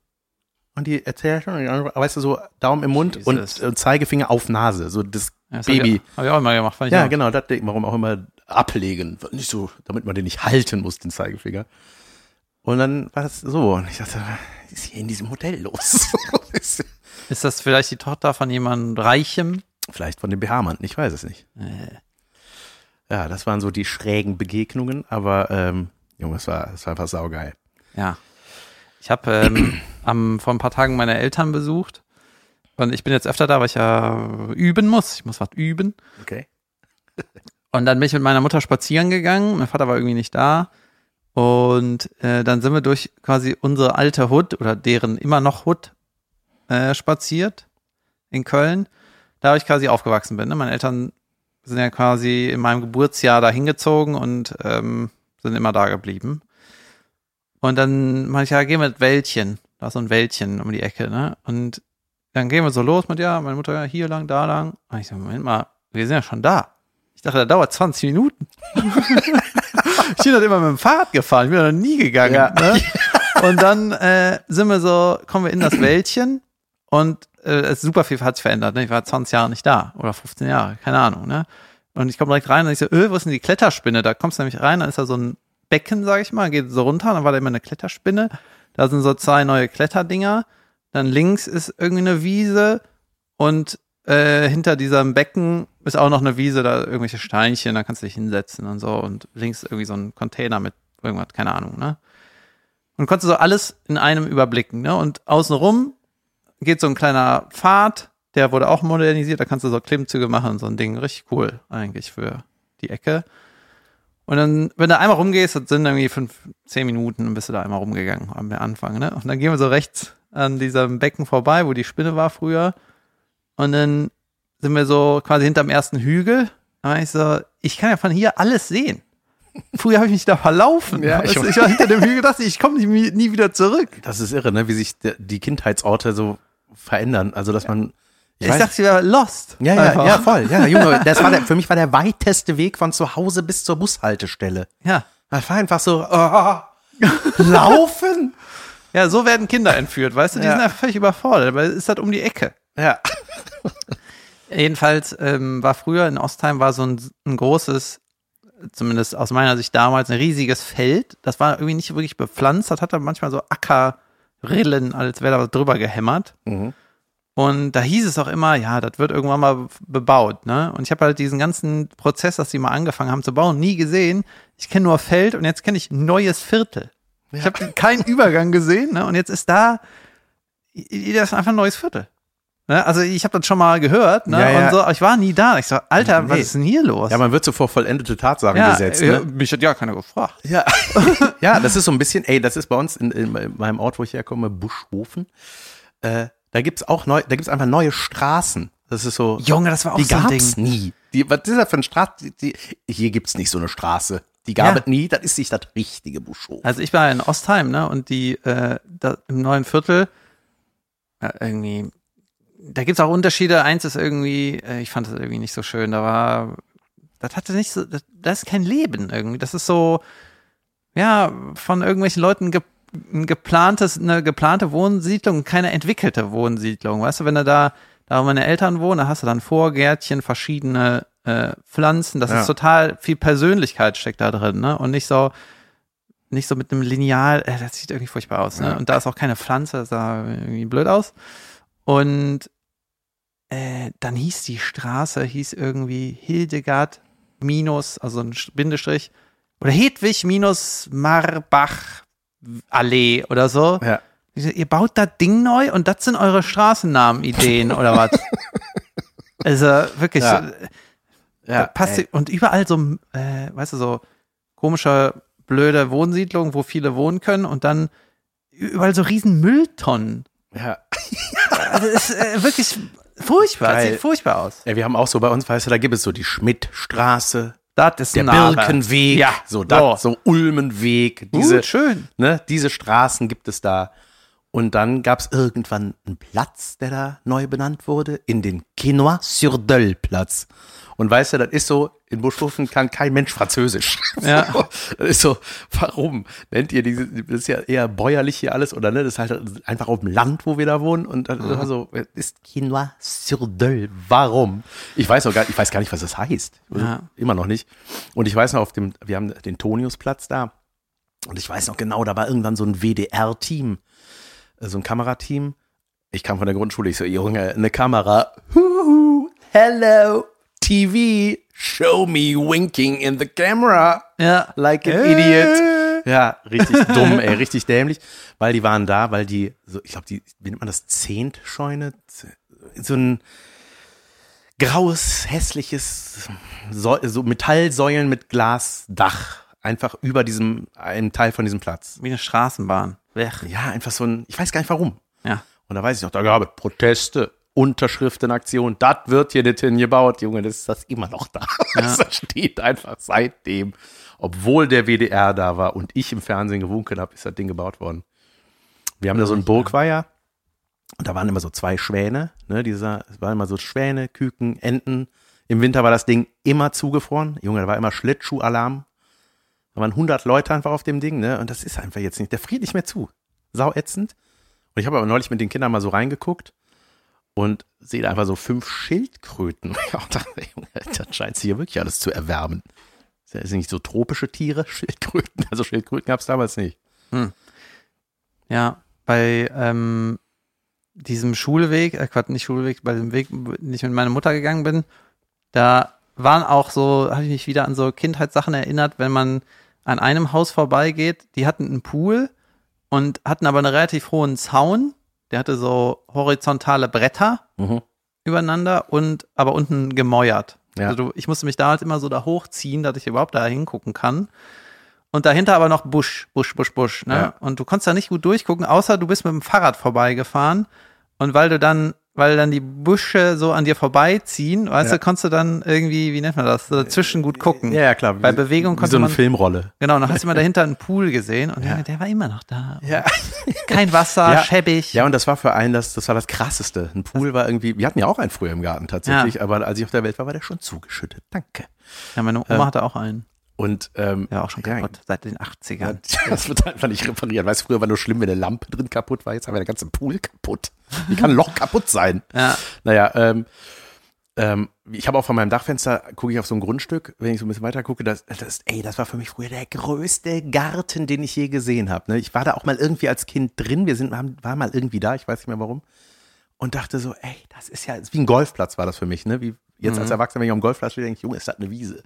Und die erzählt schon, weißt du, so Daumen im Mund und, und Zeigefinger auf Nase, so das Ja, Baby. Habe ich, hab ich auch immer gemacht. Fand ich Ja, auch. genau, das warum auch immer ablegen. Nicht so, damit man den nicht halten muss, den Zeigefinger. Und dann war das so. Und ich dachte, was ist hier in diesem Hotel los? Ist das vielleicht die Tochter von jemandem Reichem? Vielleicht von dem BH-Mann, ich weiß es nicht. Ja, das waren so die schrägen Begegnungen, aber ähm, Junge, es war, es war einfach saugeil. Ja. Ich habe ähm, am, vor ein paar Tagen meine Eltern besucht. Und ich bin jetzt öfter da, weil ich ja üben muss. Ich muss was üben. Okay. Und dann bin ich mit meiner Mutter spazieren gegangen. Mein Vater war irgendwie nicht da. Und äh, dann sind wir durch quasi unsere alte Hut oder deren immer noch Hut äh, spaziert in Köln. Da wo ich quasi aufgewachsen bin. Ne? Meine Eltern sind ja quasi in meinem Geburtsjahr da hingezogen und ähm, sind immer da geblieben. Und dann meinte ich, ja, gehen wir mit Wäldchen. Da ist so ein Wäldchen um die Ecke, ne? Und dann gehen wir so los mit, ja, meine Mutter, ja, hier lang, da lang. Und ich so, Moment mal, wir sind ja schon da. Ich dachte, das dauert 20 Minuten. ich bin halt immer mit dem Fahrrad gefahren, ich bin da noch nie gegangen. Ja. Ne? Und dann äh, sind wir so, kommen wir in das Wäldchen und äh, es ist super viel hat sich verändert. Ne? Ich war 20 Jahre nicht da oder 15 Jahre, keine Ahnung. Ne? Und ich komme direkt rein und ich so, öh, wo ist denn die Kletterspinne? Da kommst du nämlich rein, dann ist da so ein Becken, sag ich mal, geht so runter, dann war da immer eine Kletterspinne. Da sind so zwei neue Kletterdinger. Dann links ist irgendwie eine Wiese und äh, hinter diesem Becken ist auch noch eine Wiese, da irgendwelche Steinchen, da kannst du dich hinsetzen und so. Und links irgendwie so ein Container mit irgendwas, keine Ahnung, ne? Und konntest so alles in einem überblicken, ne? Und außenrum geht so ein kleiner Pfad, der wurde auch modernisiert, da kannst du so Klimmzüge machen und so ein Ding. Richtig cool eigentlich für die Ecke. Und dann, wenn du einmal rumgehst, das sind irgendwie fünf, zehn Minuten, dann bist du da einmal rumgegangen am Anfang, ne? Und dann gehen wir so rechts an diesem Becken vorbei, wo die Spinne war früher. Und dann sind wir so quasi hinterm ersten Hügel. Da war ich so, ich kann ja von hier alles sehen. Früher habe ich mich da verlaufen. Ja, ich- ich, ich war hinter dem Hügel, dachte ich, ich komme nie, nie wieder zurück. Das ist irre, ne? wie sich die Kindheitsorte so verändern. Also, dass man, Ich, weiß- dachte, sie wäre lost. Ja, ja, Einfach. ja, voll. Ja, Junge, das war der, für mich war der weiteste Weg von zu Hause bis zur Bushaltestelle. Ja. Das war einfach so, oh, laufen. Ja, so werden Kinder entführt, weißt du? Die Ja. sind einfach völlig überfordert, aber es ist halt um die Ecke. Ja. Jedenfalls ähm, war früher in Ostheim war so ein, ein großes, zumindest aus meiner Sicht damals, ein riesiges Feld. Das war irgendwie nicht wirklich bepflanzt. Das hatte manchmal so Ackerrillen, als wäre da was drüber gehämmert. Mhm. Und da hieß es auch immer, ja, das wird irgendwann mal bebaut, ne? Und ich habe halt diesen ganzen Prozess, dass die mal angefangen haben zu bauen, nie gesehen. Ich kenne nur Feld und jetzt kenne ich neues Viertel. Ich habe keinen Übergang gesehen, ne? Und jetzt ist da, das ist einfach ein neues Viertel. Ne? Also ich habe das schon mal gehört, ne? Ja, ja. Und so, ich war nie da. Ich so, Alter, was Nee. ist denn hier los? Ja, man wird so vor vollendete Tatsachen ja, gesetzt. Ne? mich hat ja keiner gefragt. Ja. ja, das ist so ein bisschen, ey, das ist bei uns in, in meinem Ort, wo ich herkomme, Buschhofen. Äh, da gibt's auch neu, da gibt's einfach neue Straßen. Das ist so. Junge, das war auch die so ein gab's Ding. nie. Die, was ist das für eine Straße? Die, die, hier gibt's nicht so eine Straße. Die gab Ja. es nie. Das ist nicht das richtige Buschhofen. Also ich war in Ostheim, ne? Und die äh, da, im neuen Viertel ja, irgendwie, da gibt's auch Unterschiede. Eins ist irgendwie, äh, ich fand das irgendwie nicht so schön. Da war, das hatte nicht so, das, das ist kein Leben irgendwie. Das ist so, ja, von irgendwelchen Leuten ge, ein geplantes, eine geplante Wohnsiedlung, keine entwickelte Wohnsiedlung. Weißt du, wenn du da, da wo meine Eltern wohnen, da hast du dann Vorgärtchen, verschiedene äh, Pflanzen. Das Ja. ist total viel Persönlichkeit steckt da drin, ne? Und nicht so, nicht so mit einem Lineal, äh, das sieht irgendwie furchtbar aus, ne? Ja. Und da ist auch keine Pflanze, das sah irgendwie blöd aus. Und äh, dann hieß die Straße, hieß irgendwie Hildegard minus, also ein Bindestrich, oder Hedwig minus Marbach Allee oder so. Ja. Ihr baut das Ding neu und das sind eure Straßennamen-Ideen oder was? Also wirklich, Ja. so, da passt ey. und überall so, äh, weißt du, so komische, blöde Wohnsiedlungen, wo viele wohnen können und dann überall so riesen Mülltonnen. ja. Also ist äh, wirklich furchtbar, Geil. sieht furchtbar aus. ja, wir haben auch so bei uns, weißt du, da gibt es so die Schmidtstraße, Das ist der Name. Birkenweg, Ja, so, dat, so Ulmenweg, diese, Gut, schön. ne, diese Straßen gibt es da. Und dann gab es irgendwann einen Platz, der da neu benannt wurde, in den Quinois-sur-Döll-Platz. Und weißt du, das ist so, in Buschhofen kann kein Mensch Französisch. Ja. So, das ist so, warum nennt ihr diese, das ist ja eher bäuerlich hier alles, oder ne? Das ist halt einfach auf dem Land, wo wir da wohnen. Und dann immer so, es ist Quinois-sur-Döll. Warum? Ich weiß auch gar, ich weiß gar nicht, was das heißt. Ja. Immer noch nicht. Und ich weiß noch, auf dem, wir haben den Toniusplatz da. Und ich weiß noch genau, da war irgendwann so ein WDR-Team, äh, so ein Kamerateam. Ich kam von der Grundschule, ich so, Junge, eine Kamera. Huhu, hello, TV, show me winking in the camera. Ja. Like an Äh. idiot. Ja, richtig dumm, ey, richtig dämlich. Weil die waren da, weil die, so, ich glaube, die, wie nennt man das, Zehntscheune? So ein graues, hässliches, so, so Metallsäulen mit Glasdach. Einfach über diesem, einem Teil von diesem Platz. Wie eine Straßenbahn. Weg. Ja, einfach so ein, ich weiß gar nicht warum. Ja. Und da weiß ich noch, da gab es Proteste, Unterschriftenaktion, das wird hier nicht hingebaut, Junge, das ist das immer noch da. Das steht einfach seitdem, obwohl der WDR da war und ich im Fernsehen gewunken habe, ist das Ding gebaut worden. Wir haben da so einen Burgweiher und da waren immer so zwei Schwäne, ne, dieser, es waren immer so Schwäne, Küken, Enten. Im Winter war das Ding immer zugefroren. Junge, da war immer Schlittschuhalarm. Da waren 100 Leute einfach auf dem Ding, ne, und das ist einfach jetzt nicht, der friert nicht mehr zu. Sauätzend. Und ich habe aber neulich mit den Kindern mal so reingeguckt und sehe da einfach so fünf Schildkröten. Ja, das scheint sich hier wirklich alles zu erwärmen. Das sind nicht so tropische Tiere, Schildkröten. Also Schildkröten gab es damals nicht. Ja, bei ähm, diesem Schulweg, äh, Quatsch, nicht Schulweg, bei dem Weg, den ich mit meiner Mutter gegangen bin, da waren auch so, habe ich mich wieder an so Kindheitssachen erinnert, wenn man an einem Haus vorbeigeht, die hatten einen Pool und hatten aber einen relativ hohen Zaun, der hatte so horizontale Bretter Mhm. übereinander und aber unten gemäuert. Ja. Also ich musste mich damals immer so da hochziehen, dass ich überhaupt da hingucken kann. Und dahinter aber noch Busch, Busch, Busch, Busch. Ne? Ja. Und du konntest da nicht gut durchgucken, außer du bist mit dem Fahrrad vorbeigefahren. Und weil du dann weil dann die Büsche so an dir vorbeiziehen, weißt Ja. du, konntest du dann irgendwie, wie nennt man das, dazwischen gut gucken. Ja, ja, klar. Bei Bewegung Wie konnte so eine man- Filmrolle. Genau, dann hast du mal dahinter einen Pool gesehen und Ja. Der war immer noch da. Ja. Kein Wasser, Ja. schäbig. Ja, und das war für einen das, das war das krasseste. Ein Pool war irgendwie, wir hatten ja auch einen früher im Garten tatsächlich, aber als ich auf der Welt war, war der schon zugeschüttet. Danke. Ja, meine Oma Ähm, hatte auch einen. Und ähm, Ja, auch schon kaputt, seit den 80ern. Ja, das wird einfach nicht repariert. Weißt du, früher war nur schlimm, wenn eine Lampe drin kaputt war. Jetzt haben wir der ganze Pool kaputt. Wie kann ein Loch kaputt sein? Ja. Naja, ähm, ähm, ich habe auch von meinem Dachfenster, gucke ich auf so ein Grundstück, wenn ich so ein bisschen weiter gucke, das, das, ey, das war für mich früher der größte Garten, den ich je gesehen habe. Ne? Ich war da auch mal irgendwie als Kind drin, wir sind, waren, waren mal irgendwie da, ich weiß nicht mehr warum, und dachte so, ey, das ist ja, wie ein Golfplatz war das für mich, ne? Wie jetzt als Erwachsener, wenn ich am Golfplatz stehe, denke ich, Junge, ist das eine Wiese.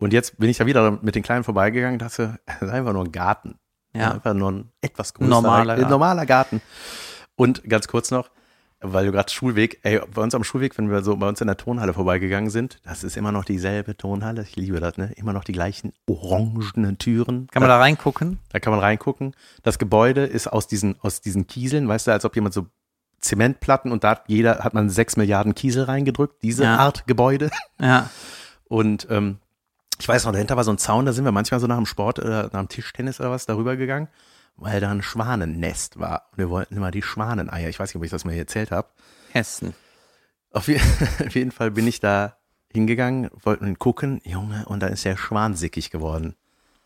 Und jetzt bin ich da wieder mit den Kleinen vorbeigegangen und dachte, das ist einfach nur ein Garten. Ja. Einfach nur ein etwas größerer, Normaler äh, Garten. normaler Garten. Und ganz kurz noch, weil du gerade Schulweg, ey, bei uns am Schulweg, wenn wir so bei uns in der Tonhalle vorbeigegangen sind, das ist immer noch dieselbe Tonhalle, ich liebe das, ne? Immer noch die gleichen orangenen Türen. Kann man da reingucken? Da kann man reingucken. Das Gebäude ist aus diesen, aus diesen Kieseln, weißt du, als ob jemand so Zementplatten und da hat jeder, hat man sechs Milliarden Kiesel reingedrückt, diese Ja. Art Gebäude. Ja. Und ähm, ich weiß noch, dahinter war so ein Zaun, da sind wir manchmal so nach dem Sport oder nach dem Tischtennis oder was darüber gegangen, weil da ein Schwanennest war. Und wir wollten immer die Schwaneneier. Ich weiß nicht, ob ich das mal hier erzählt habe. Hessen. Auf, je auf jeden Fall bin ich da hingegangen, wollten gucken, Junge, und da ist der Schwan sickig geworden.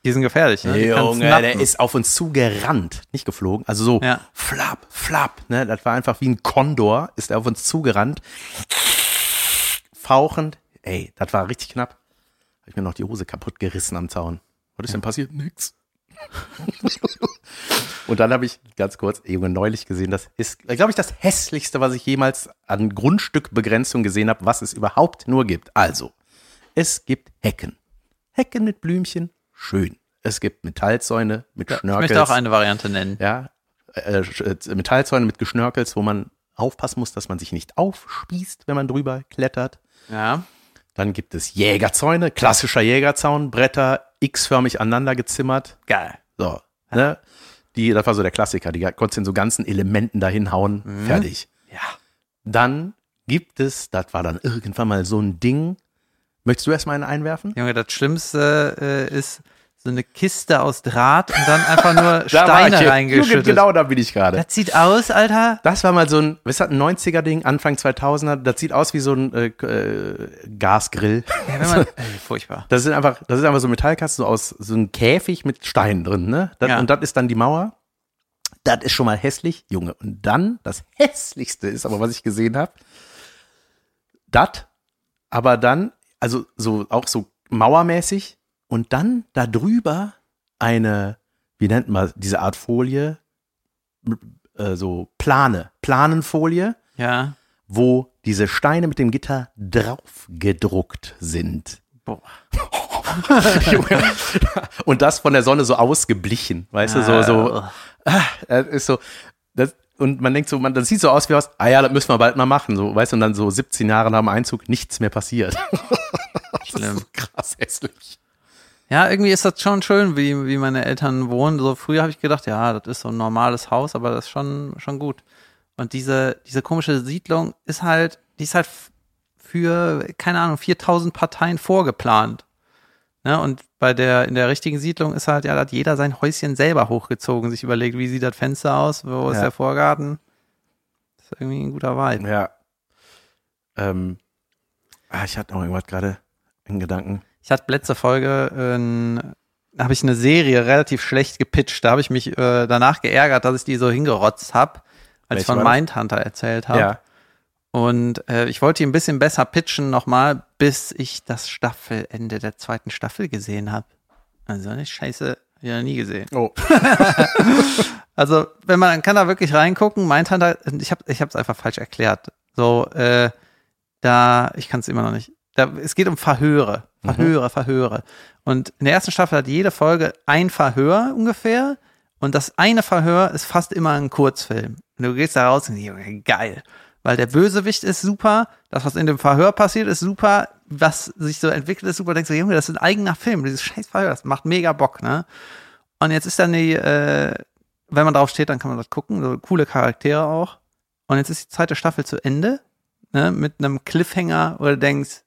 Die sind gefährlich, ne? Junge, der ist auf uns zugerannt, nicht geflogen, also so Ja. flapp, flapp, ne, das war einfach wie ein Kondor, ist er auf uns zugerannt, fauchend, ey, das war richtig knapp. Habe ich mir noch die Hose kaputt gerissen am Zaun. Was ist denn passiert? Nix. Und dann habe ich ganz kurz, Junge, neulich gesehen, das ist, glaube ich, das hässlichste, was ich jemals an Grundstückbegrenzung gesehen habe, was es überhaupt nur gibt. Also, es gibt Hecken. Hecken mit Blümchen, schön. Es gibt Metallzäune mit Ich Schnörkels. möchte auch eine Variante nennen. Ja, äh, äh, Metallzäune mit Geschnörkels, wo man aufpassen muss, dass man sich nicht aufspießt, wenn man drüber klettert. Ja. Dann gibt es Jägerzäune, klassischer Jägerzaun, Bretter x-förmig aneinander gezimmert. Geil. So, ne? Die, das war so der Klassiker, die konntest in so ganzen Elementen dahin hauen, fertig. Ja. Dann gibt es, das war dann irgendwann mal so ein Ding. Möchtest du erstmal einen einwerfen? Junge, das Schlimmste äh, ist so eine Kiste aus Draht und dann einfach nur Steine reingeschüttet. Genau da bin ich gerade. Das sieht aus, Alter. Das war mal so ein, was hat ein 90er-Ding, Anfang 2000er, das sieht aus wie so ein äh, äh, Gasgrill. Ja, wenn man, ey, furchtbar. Das sind einfach, das ist einfach so Metallkasten so aus so ein Käfig mit Steinen drin, ne? Das, Ja. Und das ist dann die Mauer. Das ist schon mal hässlich, Junge. Und dann, das hässlichste ist aber, was ich gesehen habe, das, aber dann, also so auch so mauermäßig und dann da drüber eine, wie nennt man diese Art Folie, äh, so Plane, Planenfolie, Ja. wo diese Steine mit dem Gitter drauf gedruckt sind. Boah. Und das von der Sonne so ausgeblichen, weißt du, so, so, ah, das ist so, das, und man denkt so, man, das sieht so aus wie aus, ah ja, das müssen wir bald mal machen, so, weißt du, und dann so 17 Jahre nach dem Einzug nichts mehr passiert. das ist so krass hässlich. Ja, irgendwie ist das schon schön, wie, wie meine Eltern wohnen. So früher habe ich gedacht, ja, das ist so ein normales Haus, aber das ist schon, schon gut. Und diese, diese komische Siedlung ist halt, die ist halt für, keine Ahnung, 4000 Parteien vorgeplant. Ne? Und bei der, in der richtigen Siedlung ist halt, ja, da hat jeder sein Häuschen selber hochgezogen, sich überlegt, wie sieht das Fenster aus, wo ist Ja. der Vorgarten. Das ist irgendwie ein guter Vibe. Ja. Ähm, ah, ich hatte noch irgendwas gerade in Gedanken. Ich hatte letzte Folge, äh, habe ich eine Serie relativ schlecht gepitcht. Da habe ich mich äh, danach geärgert, dass ich die so hingerotzt habe, als ich von? Mindhunter erzählt habe. Ja. Und äh, ich wollte die ein bisschen besser pitchen nochmal, bis ich das Staffelende der zweiten Staffel gesehen habe. Also eine Scheiße, ja nie gesehen. Oh. Also, wenn man kann da wirklich reingucken, Mindhunter, ich habe ich es einfach falsch erklärt. So, äh, da, ich kann es immer noch nicht. Da, es geht um Verhöre, Verhöre, Verhöre. Und in der ersten Staffel hat jede Folge ein Verhör ungefähr. Und das eine Verhör ist fast immer ein Kurzfilm. Und du gehst da raus und denkst, geil. Weil der Bösewicht ist super, das, was in dem Verhör passiert, ist super, was sich so entwickelt, ist super. Denkst du, Junge, das ist ein eigener Film, dieses scheiß Verhör, das macht mega Bock, ne? Und jetzt ist dann die, äh, wenn man drauf steht, dann kann man das gucken, so coole Charaktere auch. Und jetzt ist die zweite Staffel zu Ende, ne, mit einem Cliffhanger, wo du denkst,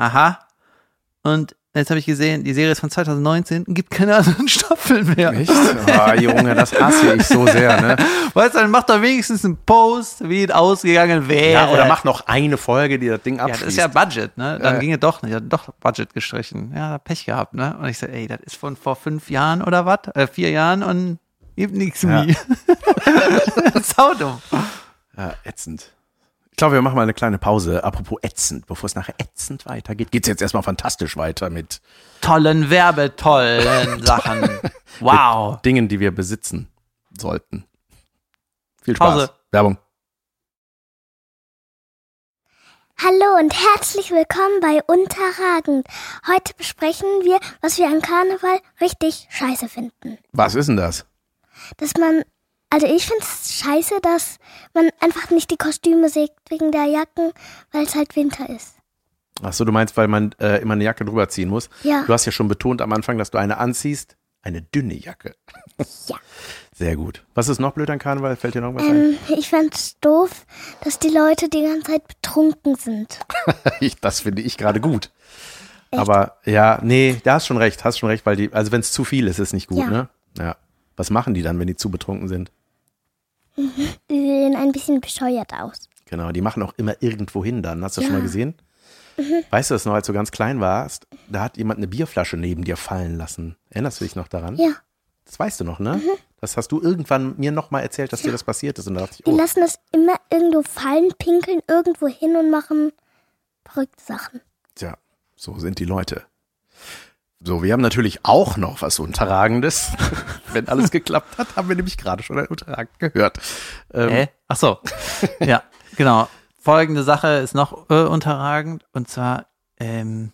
aha. Und jetzt habe ich gesehen, die Serie ist von 2019, gibt keine anderen Staffeln mehr. Echt? Oh, Junge, das hasse ich so sehr, ne? Weißt du, dann mach doch wenigstens einen Post, wie es ausgegangen wäre. Ja, oder mach noch eine Folge, die das Ding Ja, abschließt. das ist ja Budget, ne? Dann Ja. ging es doch nicht. Hat doch Budget gestrichen. Ja, Pech gehabt, ne? Und ich so, ey, das ist von vor fünf Jahren oder was? Äh, vier Jahren und gibt nichts Ja. mehr. Saudumm. Ja, ätzend. Ich glaube, wir machen mal eine kleine Pause. Apropos ätzend, bevor es nachher ätzend weitergeht, geht's jetzt erstmal fantastisch weiter mit Tollen Werbetollen Sachen. Wow. Dingen, die wir besitzen sollten. Viel Spaß. Pause. Werbung. Hallo und herzlich willkommen bei Unterragend. Heute besprechen wir, was wir an Karneval richtig scheiße finden. Was ist denn das? Dass man, also ich finde es scheiße, dass man einfach nicht die Kostüme sägt wegen der Jacken, weil es halt Winter ist. Ach so, du meinst, weil man äh, immer eine Jacke drüber ziehen muss? Ja. Du hast ja schon betont am Anfang, dass du eine anziehst. Eine dünne Jacke. Ja. Sehr gut. Was ist noch blöd an Karneval? Fällt dir noch was ein? Ähm, ich fand's doof, dass die Leute die ganze Zeit betrunken sind. Das finde ich gerade gut. Aber ja, nee, da hast schon recht, hast schon recht, weil die, also wenn es zu viel ist, ist nicht gut, Ja. ne? Ja. Was machen die dann, wenn die zu betrunken sind? Die sehen ein bisschen bescheuert aus. Genau, die machen auch immer irgendwo hin dann. Hast du schon Ja. mal gesehen? Weißt du das noch, als du ganz klein warst? Da hat jemand eine Bierflasche neben dir fallen lassen. Erinnerst du dich noch daran? Ja, Das weißt du noch, ne? Das hast du irgendwann mir noch mal erzählt, dass dir das passiert ist. Und da dachte ich, die oh, lassen das immer irgendwo fallen, pinkeln irgendwo hin und machen verrückte Sachen. tja, so sind die Leute. So, wir haben natürlich auch noch was Unterragendes. Wenn alles geklappt hat, haben wir nämlich gerade schon ein Unterragend gehört. Ähm, Hä? Ach so. ja, genau. Folgende Sache ist noch äh, unterragend. Und zwar, ähm,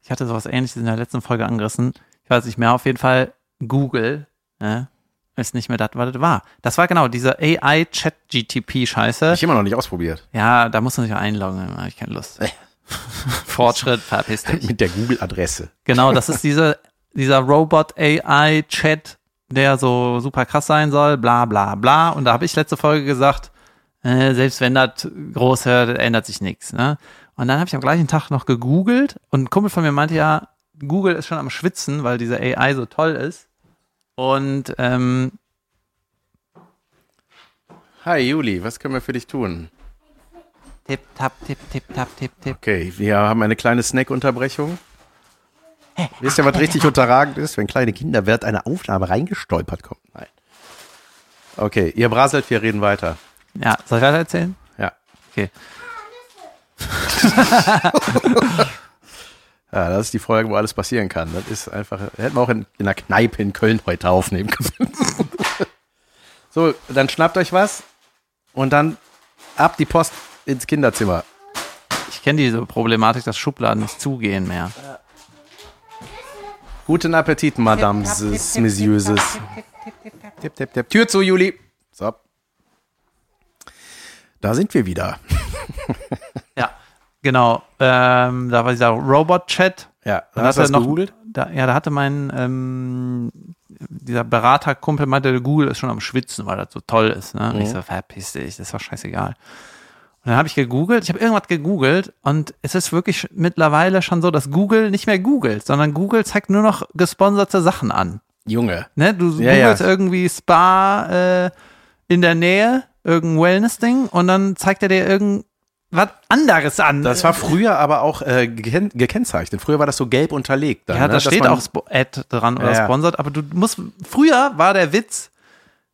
ich hatte sowas ähnliches in der letzten Folge angerissen. Ich weiß nicht mehr, auf jeden Fall Google, ne, ist nicht mehr das, was das war. Das war genau diese AI-Chat-GTP-Scheiße. Ich immer noch nicht ausprobiert. Ja, da muss man sich einloggen, da habe ich keine Lust. Fortschritt, verpiss dich. Mit der Google-Adresse. Genau, das ist diese, dieser Robot AI Chat, der so super krass sein soll, bla bla bla. Und da habe ich letzte Folge gesagt, äh, selbst wenn das groß hört, ändert sich nichts. Ne? Und dann habe ich am gleichen Tag noch gegoogelt und ein Kumpel von mir meinte ja, Google ist schon am Schwitzen, weil diese AI so toll ist. Und ähm, Hi Juli, was können wir für dich tun? Tipp, tap, tipp, tipp, tap, tipp, tipp. Okay, wir haben eine kleine Snack-Unterbrechung. Wisst ihr, was richtig unterragend ist, wenn kleine Kinder während einer Aufnahme reingestolpert kommen? Nein. Okay, ihr braselt, wir reden weiter. Ja, soll ich weiter erzählen? Ja. Okay. Ja, das ist die Folge, wo alles passieren kann. Das ist einfach, hätten wir auch in, in einer Kneipe in Köln heute aufnehmen können. so, dann schnappt euch was und dann ab die Post ins Kinderzimmer. Ich kenne diese Problematik, dass Schubladen nicht zugehen mehr. Guten Appetit, Madames, Messieurs. Tipp, tipp, tipp. Tür zu, Juli. So. Da sind wir wieder. Ja, genau. Ähm, da war dieser Robot-Chat. Ja, Und hast du das gegoogelt? Da, ja, da hatte mein, ähm, dieser Beraterkumpel meinte, Google ist schon am Schwitzen, weil das so toll ist. Ne? Und ich so, verpiss dich, das ist doch scheißegal. Und dann habe ich gegoogelt, ich habe irgendwas gegoogelt und es ist wirklich mittlerweile schon so, dass Google nicht mehr googelt, sondern Google zeigt nur noch gesponserte Sachen an. Junge. Ne? Du Ja, googelst ja. irgendwie Spa äh, in der Nähe, irgendein Wellness-Ding und dann zeigt er dir irgendwas anderes an. Das war früher aber auch äh, geken gekennzeichnet. Früher war das so gelb unterlegt. Dann, Ja, ne? da Dass steht auch Ad dran oder Ja, sponsored, aber du musst, früher war der Witz,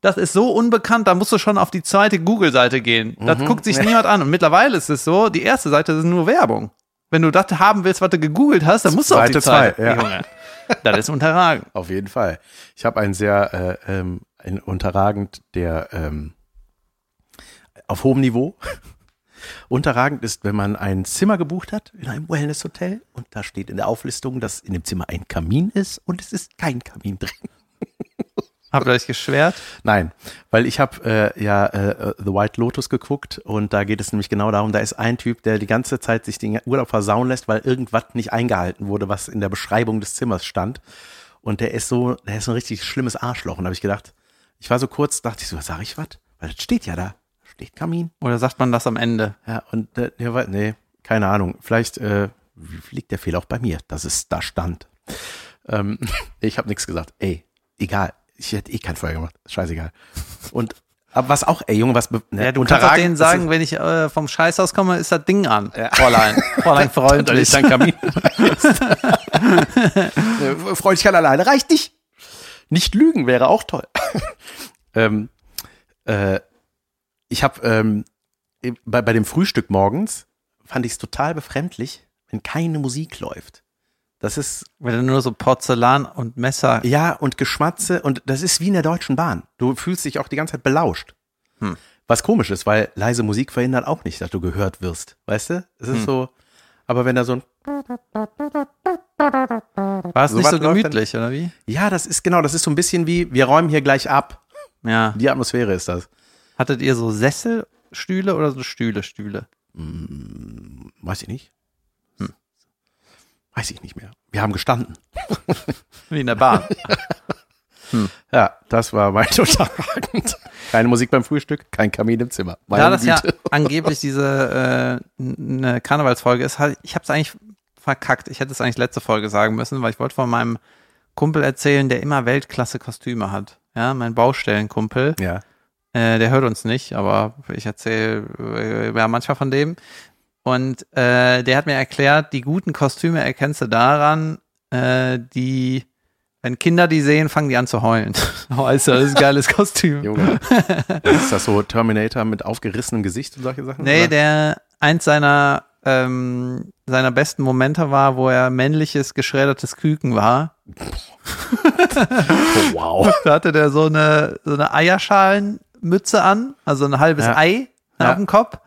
das ist so unbekannt, da musst du schon auf die zweite Google-Seite gehen. Das Mhm. guckt sich niemand an. Und mittlerweile ist es so, die erste Seite ist nur Werbung. Wenn du das haben willst, was du gegoogelt hast, dann musst du auf die zweite. zwei, ja. Das ist unterragend. Auf jeden Fall. Ich habe einen sehr äh, ähm, ein unterragend, der ähm, auf hohem Niveau. Unterragend ist, wenn man ein Zimmer gebucht hat in einem Wellness-Hotel und da steht in der Auflistung, dass in dem Zimmer ein Kamin ist und es ist kein Kamin drin. Habt ihr euch geschwert? Nein, weil ich habe äh, ja äh, The White Lotus geguckt und da geht es nämlich genau darum, da ist ein Typ, der die ganze Zeit sich den Urlaub versauen lässt, weil irgendwas nicht eingehalten wurde, was in der Beschreibung des Zimmers stand. Und der ist so, der ist so ein richtig schlimmes Arschloch. Und da habe ich gedacht, ich war so kurz, dachte ich so, sag ich was? Weil das steht ja da. Steht Kamin? Oder sagt man das am Ende? Ja, und äh, nee, keine Ahnung. Vielleicht äh, liegt der Fehler auch bei mir, dass es da stand. Ähm, ich habe nichts gesagt. Ey, egal. Ich hätte eh kein Feuer gemacht. Scheißegal. Und aber was auch, ey Junge, was ne, Ja, du kannst auch denen sagen, wenn ich äh, vom Scheißhaus komme, ist das Ding an. Fräulein. Fräulein dann freundlich. ist dein Kamin. Äh, Freundlichkeit alleine reicht nicht. Nicht lügen wäre auch toll. ähm, äh, ich habe ähm, bei, bei dem Frühstück morgens fand ich es total befremdlich, wenn keine Musik läuft. Das ist Wenn du nur so Porzellan und Messer. ja und Geschmatze und das ist wie in der Deutschen Bahn. Du fühlst dich auch die ganze Zeit belauscht. Hm. Was komisch ist, weil leise Musik verhindert auch nicht, dass du gehört wirst. Weißt du? Es ist Hm. so. Aber wenn da so ein War es So nicht so läuft dann- gemütlich, oder wie? Ja, das ist genau, das ist so ein bisschen wie, wir räumen hier gleich ab. Ja. Die Atmosphäre ist das. Hattet ihr so Sesselstühle oder so Stühle, Stühle? Weiß ich nicht. Hm. Weiß ich nicht mehr. Wir haben gestanden. Wie in der Bahn. Ja, das war mein unterragend. Keine Musik beim Frühstück, kein Kamin im Zimmer. Meine da das ja Güte. angeblich diese äh, eine Karnevalsfolge ist, ich habe es eigentlich verkackt. Ich hätte es eigentlich letzte Folge sagen müssen, weil ich wollte von meinem Kumpel erzählen, der immer Weltklasse-Kostüme hat. Ja, mein Baustellenkumpel. Ja. Äh, der hört uns nicht, aber ich erzähle äh, ja manchmal von dem. Und äh, der hat mir erklärt, die guten Kostüme erkennst du daran, äh, die, wenn Kinder die sehen, fangen die an zu heulen. oh, ist das ist ein geiles Kostüm. Junge. ist das so Terminator mit aufgerissenem Gesicht und solche Sachen? Nee, oder? der eins seiner ähm, seiner besten Momente war, wo er männliches geschreddertes Küken war. Oh, wow. Da hatte der so eine so eine Eierschalenmütze an, also ein halbes Ja. Ei Ja. auf dem Kopf,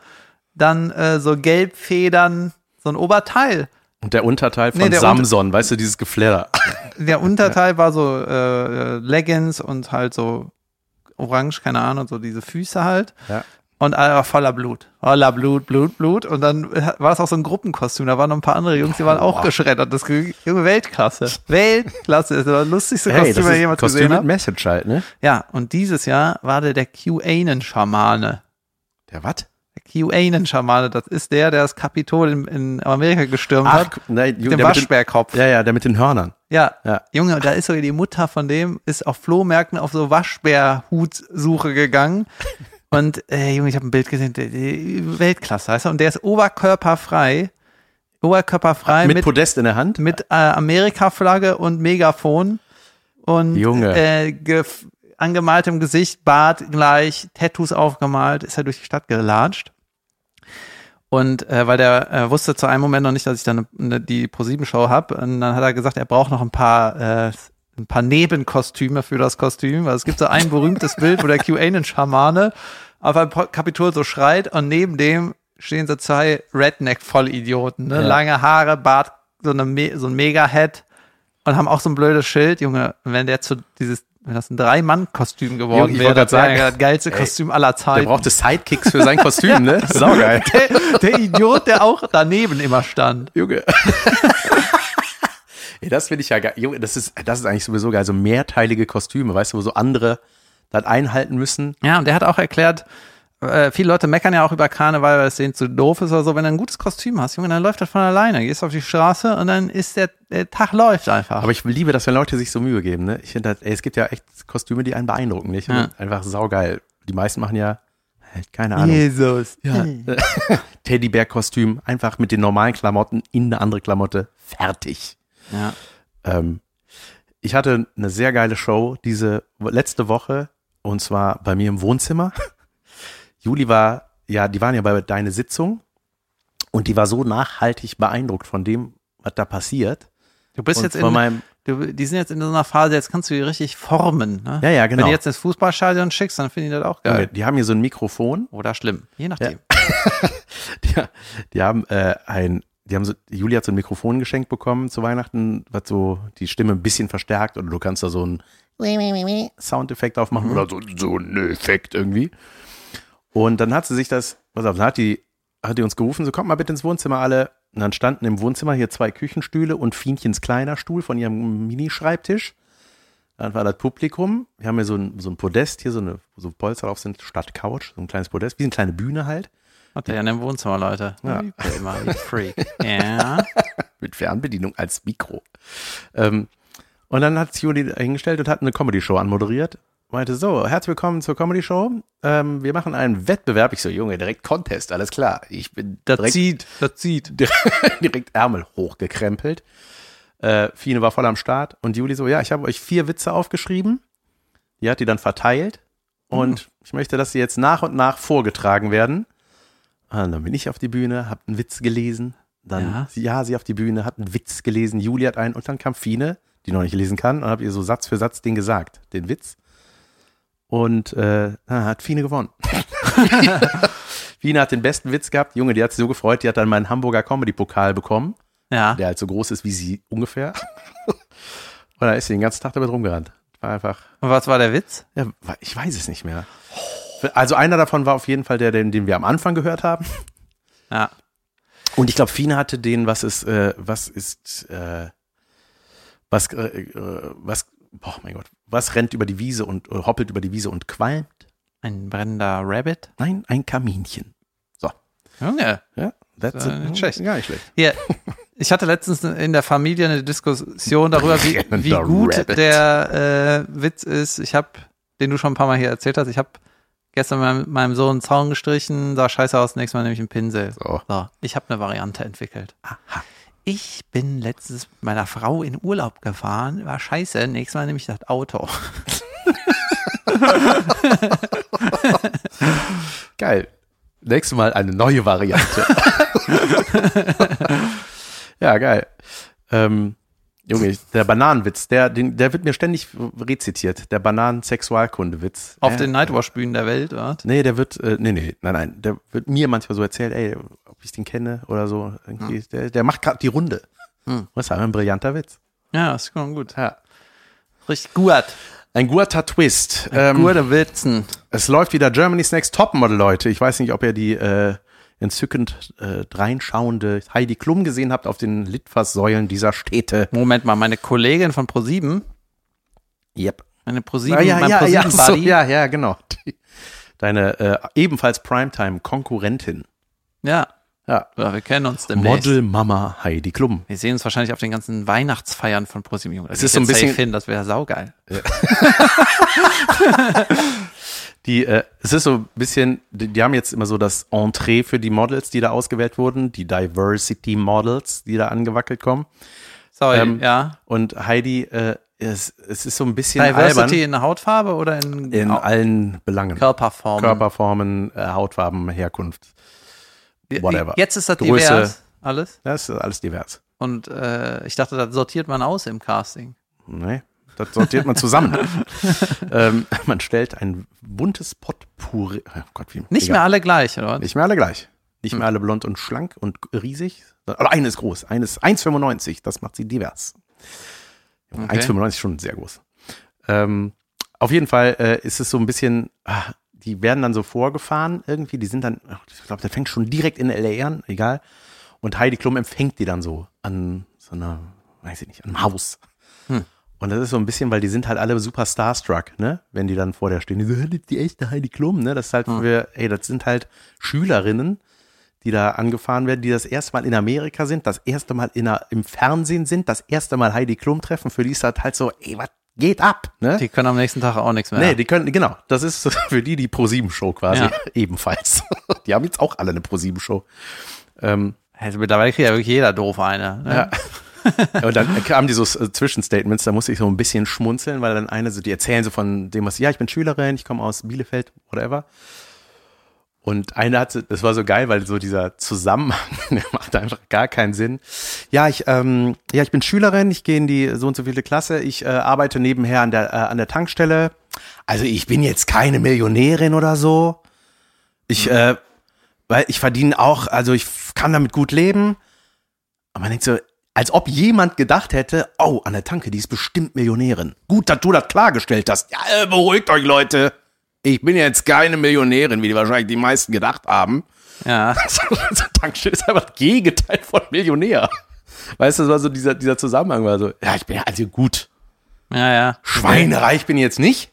dann äh, so Gelbfedern, so ein Oberteil. Und der Unterteil von Nee, der Samson, weißt du, dieses Gefledder. Der Unterteil war so äh, Leggings und halt so orange, keine Ahnung, so diese Füße halt. Ja. Und er war voller Blut. Voller Blut, Blut, Blut. Und dann war es auch so ein Gruppenkostüm. Da waren noch ein paar andere Jungs, die waren auch geschreddert. Das junge Weltklasse. Weltklasse. Das war das lustigste Hey, Kostüm, das ich jemals Kostüm gesehen mit habe. Message halt, ne? Ja, und dieses Jahr war der der QAnon-Schamane. Der was? QAnon-Schamane, das ist der, der das Kapitol in, in Amerika gestürmt Ach, hat. nein, Mit dem der mit den, Waschbärkopf. ja, ja, der mit den Hörnern. Ja, Ja. Junge, da ist so die Mutter von dem, ist auf Flohmärkten auf so Waschbärhutsuche gegangen. Und äh, Junge, ich habe ein Bild gesehen, Weltklasse, weißt du? Und der ist oberkörperfrei, oberkörperfrei mit, mit, Podest in der Hand. mit äh, Amerika-Flagge und Megafon und Junge. Äh, angemaltem Gesicht, Bart gleich, Tattoos aufgemalt, ist er durch die Stadt gelatscht. Und äh, weil der äh, wusste zu einem Moment noch nicht, dass ich dann eine, die Pro-7-Show habe, und dann hat er gesagt, er braucht noch ein paar äh, ein paar Nebenkostüme für das Kostüm, weil es gibt so ein berühmtes Bild, wo der QAnon-Schamane auf einem Kapitol so schreit und neben dem stehen so zwei Redneck-Vollidioten, ne? Ja. lange Haare, Bart, so, eine, Me- so ein Mega-Head und haben auch so ein blödes Schild, Junge, wenn der zu dieses, wenn das ein Drei-Mann-Kostüm geworden ich wäre, das wäre das geilste ey, Kostüm aller Der Zeiten. brauchte Sidekicks für sein Kostüm, ne? Saugeil. der, der Idiot, der auch daneben immer stand. Junge. Ey, das finde ich ja geil. Junge, das ist, das ist eigentlich sowieso geil. So mehrteilige Kostüme, weißt du, wo so andere das einhalten müssen. Ja, und der hat auch erklärt, äh, viele Leute meckern ja auch über Karneval, weil es denen zu doof ist oder so. Wenn du ein gutes Kostüm hast, Junge, dann läuft das von alleine. Gehst auf die Straße und dann ist der, der Tag läuft einfach. Aber ich liebe das, wenn Leute sich so Mühe geben, ne? Ich finde, das- ey, es gibt ja echt Kostüme, die einen beeindrucken, nicht? Ja. Einfach saugeil. Die meisten machen ja, keine Ahnung. Jesus. Ja. Teddybär-Kostüm, einfach mit den normalen Klamotten in eine andere Klamotte, fertig. Ja. Ähm, ich hatte eine sehr geile Show diese letzte Woche und zwar bei mir im Wohnzimmer. Juli war, ja, die waren ja bei deiner Sitzung und die war so nachhaltig beeindruckt von dem, was da passiert. Du bist und jetzt in, meinem, du, die sind jetzt in so einer Phase, jetzt kannst du die richtig formen. Ne? ja, ja, Wenn genau. du jetzt ins Fußballstadion schickst, dann finden die das auch geil. Die haben hier so ein Mikrofon. Oder schlimm. Je nachdem. Die, die haben äh, ein, die haben so, Juli hat so ein Mikrofon geschenkt bekommen zu Weihnachten, was so die Stimme ein bisschen verstärkt oder du kannst da so einen Soundeffekt aufmachen oder so, so einen Effekt irgendwie. Und dann hat sie sich das, pass auf, dann hat die, hat die uns gerufen, so kommt mal bitte ins Wohnzimmer alle. Und dann standen im Wohnzimmer hier zwei Küchenstühle und Fienchens kleiner Stuhl von ihrem Minischreibtisch. Dann war das Publikum. Wir haben hier so ein, so ein Podest, hier so eine, so Polster drauf sind, statt Couch, so ein kleines Podest, wie eine kleine Bühne halt. Hat er ja in dem Wohnzimmer, Leute. Ja. Immer, wie Freak. Ja. Mit Fernbedienung als Mikro. Ähm, und dann hat sich Juli hingestellt und hat eine Comedy-Show anmoderiert. Meinte so, herzlich willkommen zur Comedy-Show. Ähm, wir machen einen Wettbewerb. Ich so, Junge, direkt Contest, alles klar. Ich bin Das direkt, zieht, das zieht. direkt Ärmel hochgekrempelt. Äh, Fine war voll am Start. Und Juli so, ja, ich habe euch vier Witze aufgeschrieben. Die hat die dann verteilt. Und ich möchte, dass sie jetzt nach und nach vorgetragen werden. Und dann bin ich auf die Bühne, hab einen Witz gelesen. Dann, Ja. sie, ja, sie auf die Bühne, hat einen Witz gelesen. Juli hat einen. Und dann kam Fine, die noch nicht lesen kann, und hab ihr so Satz für Satz den gesagt, den Witz. Und äh, hat Fine gewonnen. Fine hat den besten Witz gehabt. Junge, die hat sich so gefreut, die hat dann meinen Hamburger Comedy-Pokal bekommen Ja. der halt so groß ist wie sie ungefähr. Und da ist sie den ganzen Tag damit rumgerannt. War einfach, Und was war der Witz? ja, ich weiß es nicht mehr. Also einer davon war auf jeden Fall der, den, den wir am Anfang gehört haben. Ja. Und ich glaube, Fine hatte den, was ist, äh, was ist, äh, was, äh, äh, was, boah, mein Gott, was rennt über die Wiese und äh, hoppelt über die Wiese und qualmt? Ein brennender Rabbit? Nein, ein Kaminchen. So, Junge. ja, that's Äh, nicht schlecht. Ja, nicht schlecht. Hier, ich hatte letztens in der Familie eine Diskussion darüber, wie, wie gut Rabbit. der äh, Witz ist. Ich habe, den du schon ein paar Mal hier erzählt hast, ich habe gestern meinem, meinem Sohn einen Zaun gestrichen, sah scheiße aus, nächstes Mal nehme ich einen Pinsel. So. So, ich habe eine Variante entwickelt. Ich bin letztens mit meiner Frau in Urlaub gefahren, war scheiße, nächstes Mal nehme ich das Auto. Geil. Nächstes Mal eine neue Variante. ja, geil. Ähm, Junge, der Bananenwitz, der, den, der wird mir ständig rezitiert. Der Bananen-Sexualkundewitz. Auf Äh, den Nightwash-Bühnen der Welt, oder? Nee, der wird, äh, nee, nee, nein, nein, der wird mir manchmal so erzählt, ey, ich den kenne oder so. Irgendwie, der, der macht gerade die Runde. Hm. Das ist ein brillanter Witz. Ja, das ist schon gut. Ja. Richtig gut. Ein guter Twist. Ähm, Ähm, Gute Witzen. Es läuft wieder Germany's Next Topmodel, Leute. Ich weiß nicht, ob ihr die äh, entzückend äh, reinschauende Heidi Klum gesehen habt auf den Litfaßsäulen dieser Städte. Moment mal, meine Kollegin von ProSieben, Yep. meine ProSieben, ja, mein ja, ja, so, ja, ja, genau. Die, deine äh, ebenfalls Primetime-Konkurrentin. ja. Ja. Ja, wir kennen uns demnächst. Model Mama Heidi Klum. Wir sehen uns wahrscheinlich auf den ganzen Weihnachtsfeiern von ProSieben. Junge. Da Es geh ist so ein bisschen- hin, das wäre saugeil. Die, äh, es ist so ein bisschen, die, die haben jetzt immer so das Entree für die Models, die da ausgewählt wurden, die Diversity Models, die da angewackelt kommen. Sorry, Ähm, ja. Und Heidi, äh, es, es ist so ein bisschen Diversity albern in Hautfarbe oder in, in allen Belangen. Körperformen? Körperformen, äh, Hautfarben, Herkunft. Whatever. Jetzt ist das Größe. divers, alles. Das ist alles divers. Und äh, ich dachte, das sortiert man aus im Casting. Nee, das sortiert man zusammen. ähm, man stellt ein buntes Potpourri. Oh Gott, wie, Nicht mehr alle gleich, oder? Nicht mehr alle gleich. Nicht mehr alle blond und schlank und riesig. Aber eine ist groß. Eine ist 1,95. Das macht sie divers. Okay. 1,95 ist schon sehr groß. Ähm, auf jeden Fall äh, ist es so ein bisschen, ah, die werden dann so vorgefahren irgendwie. Die sind dann, ich glaube, der fängt schon direkt in L.A. an, egal. Und Heidi Klum empfängt die dann so an so einer, weiß ich nicht, an einem Haus. Hm. Und das ist so ein bisschen, weil die sind halt alle super starstruck, ne? Wenn die dann vor der stehen, die so, "Hä, das ist die echte Heidi Klum, ne? Das ist halt Hm. für, ey, das sind halt Schülerinnen, die da angefahren werden, die das erste Mal in Amerika sind, das erste Mal in der, im Fernsehen sind, das erste Mal Heidi Klum treffen. Für die ist das halt so, ey, was geht ab, ne? Die können am nächsten Tag auch nichts mehr. Nee, die können, genau, das ist für die die Pro-7-Show quasi, Ja. ebenfalls. Die haben jetzt auch alle eine Pro-7-Show. Ähm, also mittlerweile kriegt ja wirklich jeder doof eine. Ne? Ja. Und dann kamen die so äh, Zwischenstatements, da musste ich so ein bisschen schmunzeln, weil dann eine so, die erzählen so von dem, was, ja, ich bin Schülerin, ich komme aus Bielefeld, whatever. Und eine hatte, das war so geil, weil so dieser Zusammenhang, der macht einfach gar keinen Sinn. Ja, ich, ähm, ja, ich bin Schülerin, ich gehe in die so und so viele Klasse, ich äh, arbeite nebenher an der, äh, an der Tankstelle. Also ich bin jetzt keine Millionärin oder so. Ich, äh, weil ich verdiene auch, also ich kann damit gut leben. Und man denkt so, als ob jemand gedacht hätte, oh, an der Tanke, die ist bestimmt Millionärin. Gut, dass du das klargestellt hast. Ja, äh, beruhigt euch, Leute. Ich bin jetzt keine Millionärin, wie die wahrscheinlich die meisten gedacht haben. Ja. Tankstelle ist einfach das Gegenteil von Millionär. Weißt du, das war so dieser, dieser Zusammenhang war so, ja, ich bin ja also gut. Ja, ja. Schweinereich bin ich jetzt nicht,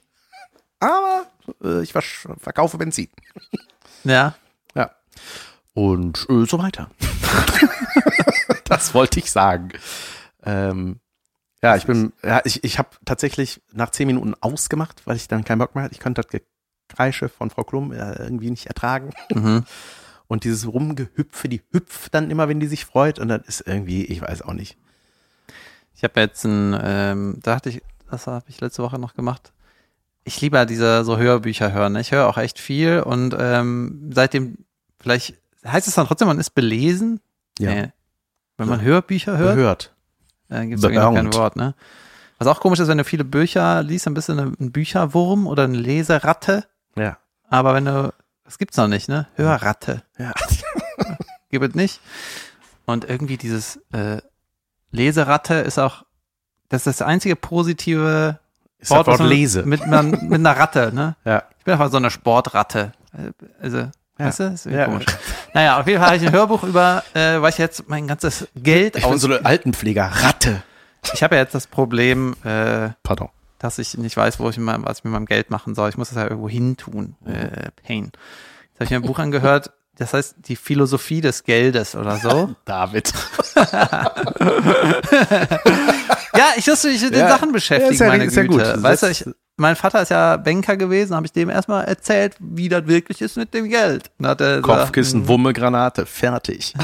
aber äh, ich verkaufe Benzin. Ja. Ja. Und äh, so weiter. das wollte ich sagen. Ähm, ja, ich bin, ja, ich, ich habe tatsächlich nach zehn Minuten ausgemacht, weil ich dann keinen Bock mehr hatte. Ich konnte das Gekreische von Frau Klum äh, irgendwie nicht ertragen. Mhm. Und dieses Rumgehüpfe, die hüpft dann immer, wenn die sich freut. Und dann ist irgendwie, ich weiß auch nicht. Ich habe jetzt ein, ähm, da hatte ich, das habe ich letzte Woche noch gemacht. Ich liebe ja diese so Hörbücher hören. ne? Ich höre auch echt viel und ähm, seitdem, vielleicht heißt es dann trotzdem, man ist belesen. Nee. Wenn man Hörbücher hört, Gehört. äh, gibt es kein. Wort, ne? Was auch komisch ist, wenn du viele Bücher liest, dann bist du eine- ein Bücherwurm oder eine Leseratte. Ja. Aber wenn du, das gibt's noch nicht, ne? Hörratte. Ja. Gibt es nicht. Und irgendwie dieses äh, Leseratte ist auch, das ist das einzige positive Ist das Wort man lese. Mit, man, mit einer Ratte, ne? Ja. Ich bin einfach so eine Sportratte. Also, weißt du? Das ist Ja. komisch. Naja, auf jeden Fall habe ich ein Hörbuch über, äh, weil ich jetzt mein ganzes Geld Ich bin aus. so eine Altenpfleger-Ratte. Ich habe ja jetzt das Problem, äh, Pardon. Dass ich nicht weiß, wo ich mit meinem, was ich mit meinem Geld machen soll. Ich muss das ja irgendwo hin tun. Äh, Pain. Jetzt habe ich mir ein Buch angehört, das heißt Die Philosophie des Geldes oder so. David. ja, ich muss mich mit den Ja. Sachen beschäftigen, Ja, ja- meine Güte. gut. Weißt du, ich, mein Vater ist ja Banker gewesen, habe ich dem erstmal erzählt, wie das wirklich ist mit dem Geld. Er gesagt, Kopfkissen, Wumme, Granate. Fertig.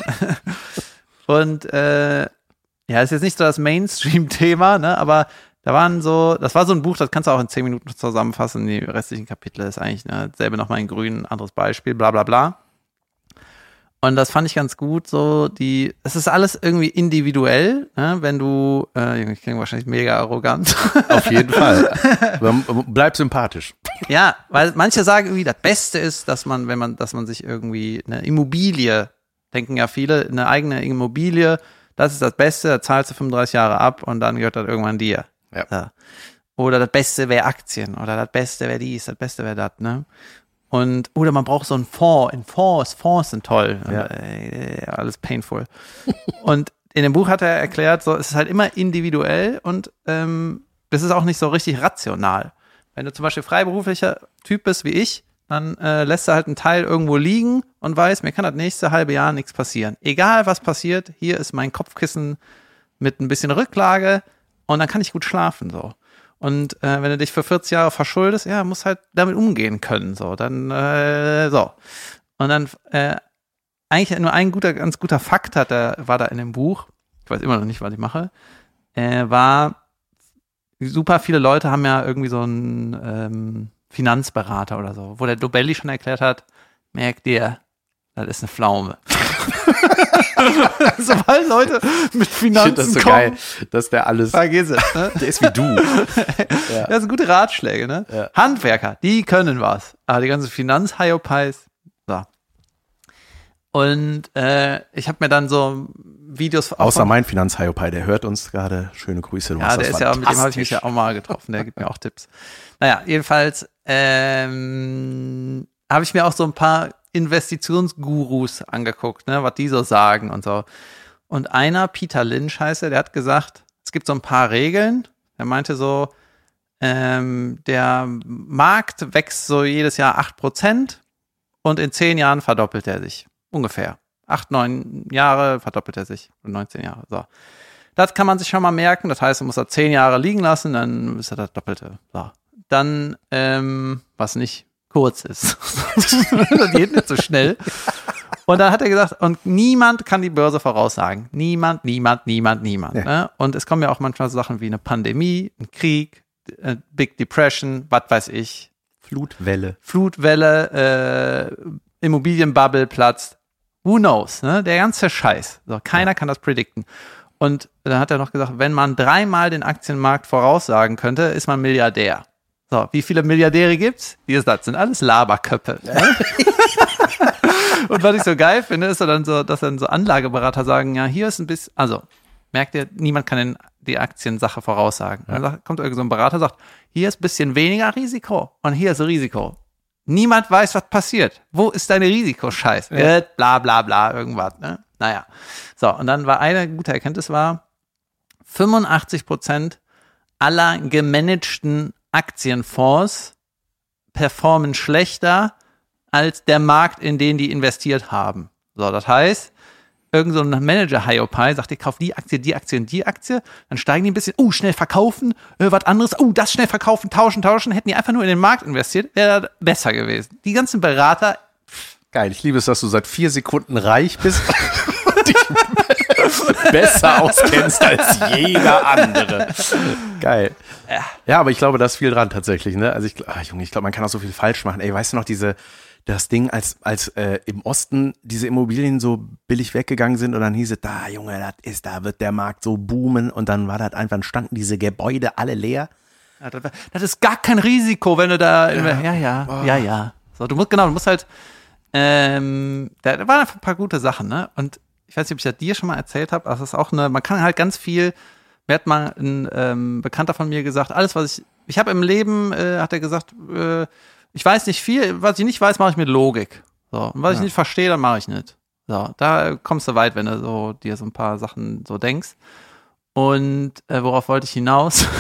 Und äh, ja, ist jetzt nicht so das Mainstream-Thema, ne? Aber da waren so, das war so ein Buch, das kannst du auch in zehn Minuten zusammenfassen. Die restlichen Kapitel ist eigentlich ne, selbe nochmal in grün, anderes Beispiel, bla bla bla. Und das fand ich ganz gut, so die, es ist alles irgendwie individuell, ne? wenn du, äh, ich klinge wahrscheinlich mega arrogant. Auf jeden Fall. Aber Bleib sympathisch. Ja, weil manche sagen irgendwie, das Beste ist, dass man, wenn man, dass man sich irgendwie eine Immobilie, denken ja viele, eine eigene Immobilie, das ist das Beste, da zahlst du 35 Jahre ab und dann gehört das irgendwann dir. Ja. So. Oder das Beste wäre Aktien oder das Beste wäre dies, das Beste wäre das, ne? Und, oder man braucht so einen Fonds. In Fonds, Fonds sind toll. Ja. Äh, alles painful. und in dem Buch hat er erklärt, so, es ist halt immer individuell und ähm, das ist auch nicht so richtig rational. Wenn du zum Beispiel freiberuflicher Typ bist wie ich, dann äh, lässt du halt einen Teil irgendwo liegen und weiß, mir kann das nächste halbe Jahr nichts passieren. Egal was passiert, hier ist mein Kopfkissen mit ein bisschen Rücklage und dann kann ich gut schlafen so. Und äh, wenn du dich für 40 Jahre verschuldest, ja, musst halt damit umgehen können so. Dann äh, so und dann äh, eigentlich nur ein guter, ganz guter Fakt hat er, war da in dem Buch. Ich weiß immer noch nicht, was ich mache. Äh, war super viele Leute haben ja irgendwie so einen ähm, Finanzberater oder so, wo der Dobelli schon erklärt hat, merkt dir, das ist eine Pflaume. Sobald Leute mit Finanzen finde das so kommen, geil, dass der alles, vergiss es. Ne? der ist wie du. Das sind gute Ratschläge, ne? Ja. Handwerker, die können was. Aber die ganzen Finanzhyopies, so. Und äh, ich habe mir dann so Videos Außer mein Finanzhyopai, der hört uns gerade. Schöne Grüße. Du Ja, der ist ja, mit dem habe ich mich ja auch mal getroffen, der gibt mir auch Tipps. Naja, jedenfalls ähm, habe ich mir auch so ein paar Investitionsgurus angeguckt, ne, was die so sagen und so. Und einer, Peter Lynch heißt er, der hat gesagt, es gibt so ein paar Regeln. Er meinte so, ähm, der Markt wächst so jedes Jahr 8% und in 10 Jahren verdoppelt er sich. Ungefähr. 8, 9 Jahre verdoppelt er sich. Oder 19 Jahre. So. Das kann man sich schon mal merken. Das heißt, man muss da 10 Jahre liegen lassen, dann ist er das Doppelte. So. Dann, ähm, was nicht kurz ist. das geht nicht so schnell. Und dann hat er gesagt, und niemand kann die Börse voraussagen. Niemand, niemand, niemand, niemand. Ja. Ne? Und es kommen ja auch manchmal so Sachen wie eine Pandemie, ein Krieg, äh, Big Depression, was weiß ich, Flutwelle. Flutwelle, äh, Immobilienbubble platzt. Who knows? Ne? Der ganze Scheiß. So, keiner kann das predikten. Und dann hat er noch gesagt, wenn man dreimal den Aktienmarkt voraussagen könnte, ist man Milliardär. So, wie viele Milliardäre gibt's? Wie ist das? Sind alles Laberköpfe. Ne? Und was ich so geil finde, ist so dann so, dass dann so Anlageberater sagen, ja, hier ist ein bisschen, also, merkt ihr, niemand kann den, die Aktiensache voraussagen. Dann sagt, kommt irgend so ein Berater, sagt, hier ist ein bisschen weniger Risiko und hier ist Risiko. Niemand weiß, was passiert. Wo ist deine Risikoscheiß? Äh, bla bla bla, irgendwas. Ne? Naja. So, und dann war eine gute Erkenntnis war, 85 Prozent aller gemanagten Aktienfonds performen schlechter als der Markt, in den die investiert haben. So, das heißt, irgend so ein Manager Hiopai sagt, ich kaufe die Aktie, die Aktie und die Aktie, dann steigen die ein bisschen, oh, schnell verkaufen, äh, was anderes, oh, das schnell verkaufen, tauschen, tauschen, hätten die einfach nur in den Markt investiert, wäre das besser gewesen. Die ganzen Berater, Geil, ich liebe es, dass du seit vier Sekunden reich bist und dich besser auskennst als jeder andere. Geil. Ja, aber ich glaube, da ist viel dran tatsächlich. Ne? Also ich, ach, Junge, ich glaube, man kann auch so viel falsch machen. Ey, weißt du noch diese das Ding, als als äh, im Osten diese Immobilien so billig weggegangen sind und dann hieß es, da Junge, das ist, da wird der Markt so boomen und dann war das einfach, dann standen diese Gebäude alle leer. Ja, das, das ist gar kein Risiko, wenn du da, ja, ja, ja, ja, ja. So, du musst, genau, du musst halt, ähm, da, da waren einfach ein paar gute Sachen, ne? Und ich weiß nicht, ob ich das dir schon mal erzählt habe, aber es ist auch eine, man kann halt ganz viel, mir hat mal ein ähm, Bekannter von mir gesagt, alles, was ich, ich habe im Leben, äh, hat er gesagt, äh, ich weiß nicht viel, was ich nicht weiß, mache ich mit Logik. So, und was ich Ja. nicht verstehe, dann mache ich nicht. So, da kommst du weit, wenn du so dir so ein paar Sachen so denkst. Und äh, worauf wollte ich hinaus?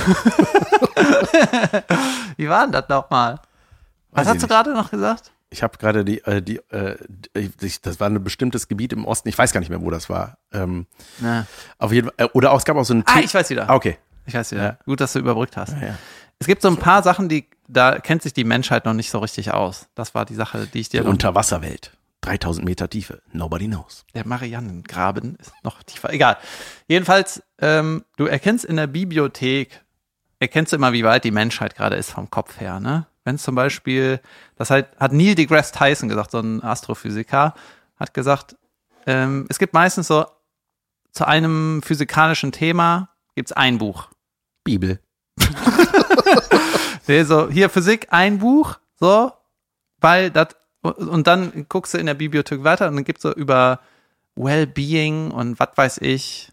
Wie war denn das nochmal? Was Weiß ich hast du gerade noch gesagt? Ich habe gerade die, äh, die, äh, ich, das war ein bestimmtes Gebiet im Osten, ich weiß gar nicht mehr, wo das war. Ähm, Na. auf jeden Fall, äh, oder auch, es gab auch so einen Ah, ich weiß wieder. Ah, okay. Ich weiß wieder. Ja. Gut, dass du überbrückt hast. Ja. Es gibt so ein paar Sachen, die, da kennt sich die Menschheit noch nicht so richtig aus. Das war die Sache, die ich dir Die Unterwasserwelt. 3000 Meter Tiefe. Nobody knows. Der Mariannengraben ist noch tiefer. Egal. Jedenfalls, ähm, du erkennst in der Bibliothek, erkennst du immer, wie weit die Menschheit gerade ist vom Kopf her, ne? Wenn zum Beispiel, das halt, hat Neil deGrasse Tyson gesagt, so ein Astrophysiker, hat gesagt, ähm, es gibt meistens so zu einem physikalischen Thema gibt's ein Buch. Bibel. Nee, so, hier Physik, ein Buch, so, weil das, und dann guckst du in der Bibliothek weiter und dann gibt's so über Wellbeing und was weiß ich,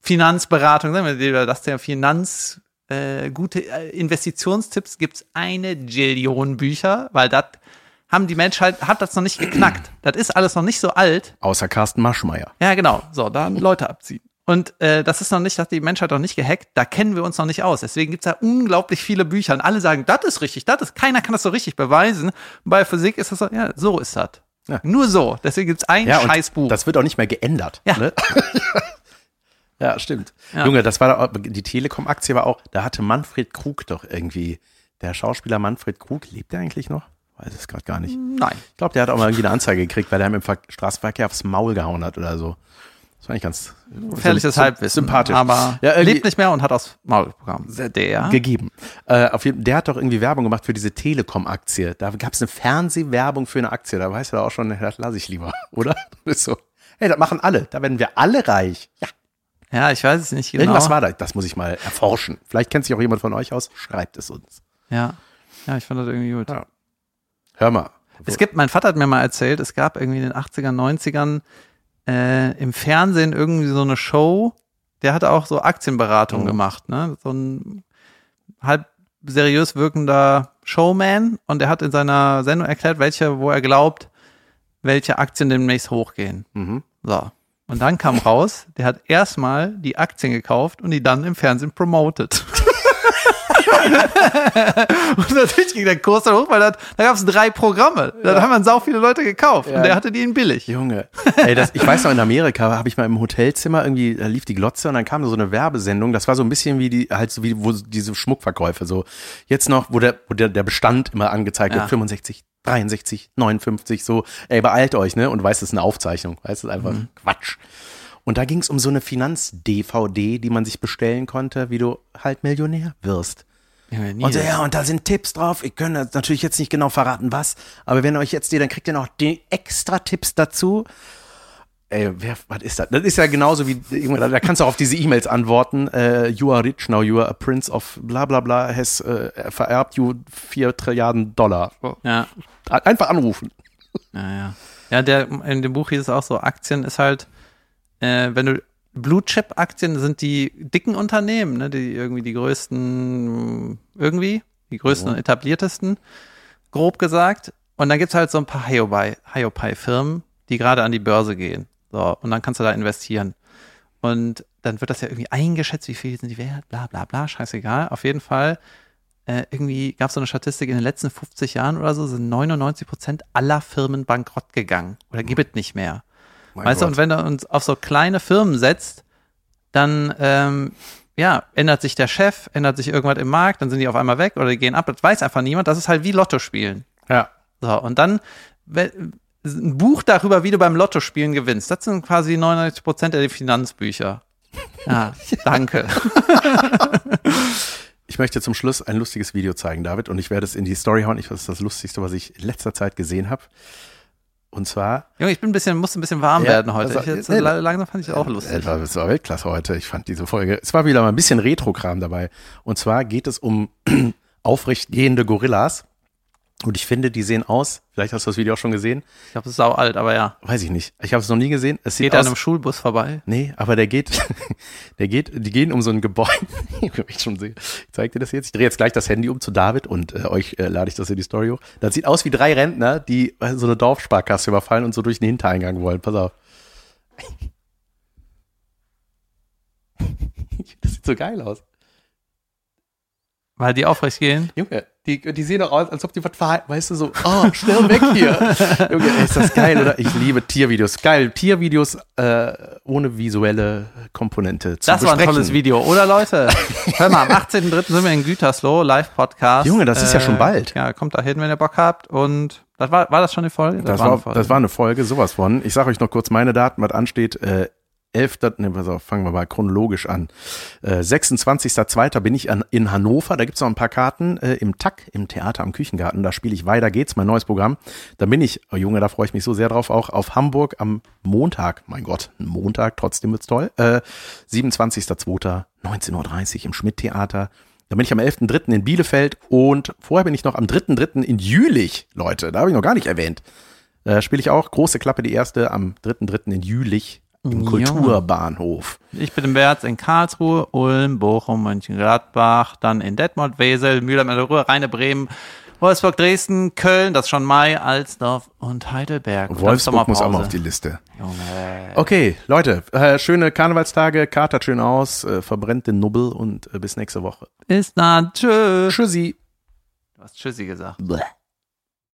Finanzberatung, sagen wir das der Finanz, äh, gute äh, Investitionstipps gibt's eine Gillion Bücher, weil das haben die Menschheit, hat das noch nicht geknackt. Das ist alles noch nicht so alt. Außer Carsten Maschmeyer. Ja, genau. So, da Leute abziehen. Und äh, das ist noch nicht, dass die Menschheit noch nicht gehackt, da kennen wir uns noch nicht aus. Deswegen gibt's da unglaublich viele Bücher und alle sagen, das ist richtig, das ist, keiner kann das so richtig beweisen. Bei Physik ist das so, ja, so ist das. Ja. Nur so. Deswegen gibt's ein Ja, Scheißbuch. das wird auch nicht mehr geändert. Ja. Ne? ja, stimmt. Ja. Junge, das war doch, die Telekom-Aktie war auch, da hatte Manfred Krug doch irgendwie, der Schauspieler Manfred Krug, lebt der eigentlich noch? Weiß es gerade gar nicht. Nein. Ich glaube, der hat auch mal irgendwie eine Anzeige gekriegt, weil er ihm im Ver Straßenverkehr aufs Maul gehauen hat oder so. Das war eigentlich ganz Gefährliches Halbwissen. Sympathisch. Aber Ja, lebt nicht mehr und hat aus Maul bekommen. Der. gegeben. Äh, auf jeden, der hat doch irgendwie Werbung gemacht für diese Telekom-Aktie. Da gab es eine Fernsehwerbung für eine Aktie. Da weißt du doch auch schon, das lasse ich lieber, oder? Das ist so. Hey, das machen alle. Da werden wir alle reich. Ja, Ja, ich weiß es nicht genau. irgendwas war da. Das muss ich mal erforschen. Vielleicht kennt sich auch jemand von euch aus. Schreibt es uns. Ja. Ja, ich fand das irgendwie gut. Ja. Hör mal. Es gibt, mein Vater hat mir mal erzählt, es gab irgendwie in den 80ern, 90ern äh, im Fernsehen irgendwie so eine Show, der hat auch so Aktienberatung Oh. gemacht, ne? So ein halb seriös wirkender Showman und der hat in seiner Sendung erklärt, welche, wo er glaubt, welche Aktien demnächst hochgehen. Mhm. So. Und dann kam raus, der hat erstmal die Aktien gekauft und die dann im Fernsehen promotet. und natürlich ging der Kurs dann hoch, weil das, da gab es drei Programme. Da haben dann sau viele Leute gekauft und der hatte die in billig. Junge. Ey, das, ich weiß noch, in Amerika habe ich mal im Hotelzimmer irgendwie, da lief die Glotze und dann kam so eine Werbesendung. Das war so ein bisschen wie die, halt so wie, wo diese Schmuckverkäufe, so. Jetzt noch, wo der, wo der, der Bestand immer angezeigt Ja. wird, 65, 63, 59, so. Ey, beeilt euch, ne? Und weißt, das ist eine Aufzeichnung. Weißt das ist einfach Quatsch. Und da ging es um so eine Finanz-DVD, die man sich bestellen konnte, wie du halt Millionär wirst. Und so, ja, und da sind Tipps drauf. Ich kann das natürlich jetzt nicht genau verraten, was. Aber wenn ihr euch jetzt die, dann kriegt ihr noch die extra Tipps dazu. Ey, wer, was ist das? Das ist ja genauso wie, da da kannst du auch auf diese E-Mails antworten. Äh, you are rich now, you are a prince of bla bla bla, has äh, vererbt you 4 Trilliarden Dollar. Ja, Einfach anrufen. ja, ja. Ja, der, in dem Buch hieß es auch so, Aktien ist halt, äh, wenn du Blue Chip Aktien sind die dicken Unternehmen, ne, die irgendwie die größten, irgendwie, die größten und etabliertesten, grob gesagt. Und dann gibt's halt so ein paar Hiopai-Firmen, die gerade an die Börse gehen. So, und dann kannst du da investieren. Und dann wird das ja irgendwie eingeschätzt, wie viel sind die wert, bla bla bla, scheißegal. Auf jeden Fall, äh, irgendwie gab es so eine Statistik, in den letzten 50 Jahren oder so sind 99 Prozent aller Firmen bankrott gegangen oder gibt es nicht mehr. Mein weißt du, Gott. und wenn du uns auf so kleine Firmen setzt, dann ähm, ja, ändert sich der Chef, ändert sich irgendwas im Markt, dann sind die auf einmal weg oder die gehen ab. Das weiß einfach niemand. Das ist halt wie Lotto spielen. ja. So, und dann ein Buch darüber, wie du beim Lotto spielen gewinnst. Das sind quasi 99 Prozent der Finanzbücher. Ja, danke. Ich möchte zum Schluss ein lustiges Video zeigen, David, und ich werde es in die Story hauen. Ich, das ist das Lustigste, was ich in letzter Zeit gesehen habe. Und zwar Junge, ich bin ein bisschen, musste ein bisschen warm Ja, werden heute. also, jetzt, nee, la- langsam fand ich es auch lustig. Es war, es war Weltklasse heute. Ich fand diese Folge. Es war wieder mal ein bisschen Retro-Kram dabei. Und zwar geht es um aufrecht gehende Gorillas. Und ich finde, die sehen aus. Vielleicht hast du das Video auch schon gesehen. Ich glaube, es ist sau alt, aber ja. Weiß ich nicht. Ich habe es noch nie gesehen. Es Geht er an aus. einem Schulbus vorbei? Nee, aber der geht, der geht, die gehen um so ein Gebäude. ich will mich schon sehen. Ich zeig dir das jetzt. Ich drehe jetzt gleich das Handy um zu David und äh, euch äh, lade ich das in die Story hoch. Das sieht aus wie drei Rentner, die äh, so eine Dorfsparkasse überfallen und so durch den Hintereingang wollen. Pass auf. das sieht so geil aus. Weil die aufrecht gehen? Junge, die, die sehen doch aus, als ob die was verhalten, weißt du, so, oh, schnell weg hier. Junge, ey, ist das geil, oder? Ich liebe Tiervideos. Geil, Tiervideos äh, ohne visuelle Komponente zu Das war ein besprechen. tolles Video, oder Leute? Hör mal, am 18.03. sind wir in Gütersloh, Live-Podcast. Junge, das ist ja schon bald. Ja, kommt da hin, wenn ihr Bock habt. Und das war, war das schon eine Folge? Das, eine war, Folge. das war eine Folge, sowas von. Ich sage euch noch kurz meine Daten, was ansteht. Äh, 11. Ne, pass auf, fangen wir mal chronologisch an. Äh, 26.02. bin ich an, in Hannover. Da gibt's noch ein paar Karten äh, im TAC, im Theater am Küchengarten. Da spiele ich Weiter geht's, mein neues Programm. Da bin ich, oh Junge, da freue ich mich so sehr drauf, auch auf Hamburg am Montag. Mein Gott, Montag, trotzdem wird's toll. Äh, 27.02. 19.30 Uhr im Schmidt-Theater. Da bin ich am 11.3. in Bielefeld und vorher bin ich noch am 3.3. in Jülich, Leute. Da habe ich noch gar nicht erwähnt. Da spiele ich auch große Klappe, die erste am 3.3. in Jülich im. Kulturbahnhof. Ich bin im März in Karlsruhe, Ulm, Bochum, Mönchengladbach, dann in Detmold, Wesel, Mühlheim, Ruhr, Rheine, Bremen, Wolfsburg, Dresden, Köln, das ist schon Mai, Alsdorf und Heidelberg. Und Wolfsburg muss auch mal auf die Liste. Junge. Okay, Leute, äh, schöne Karnevalstage, katert schön aus, äh, verbrennt den Nubbel und äh, bis nächste Woche. Bis dann. Tschüss. Tschüssi. Du hast Tschüssi gesagt. Bleh.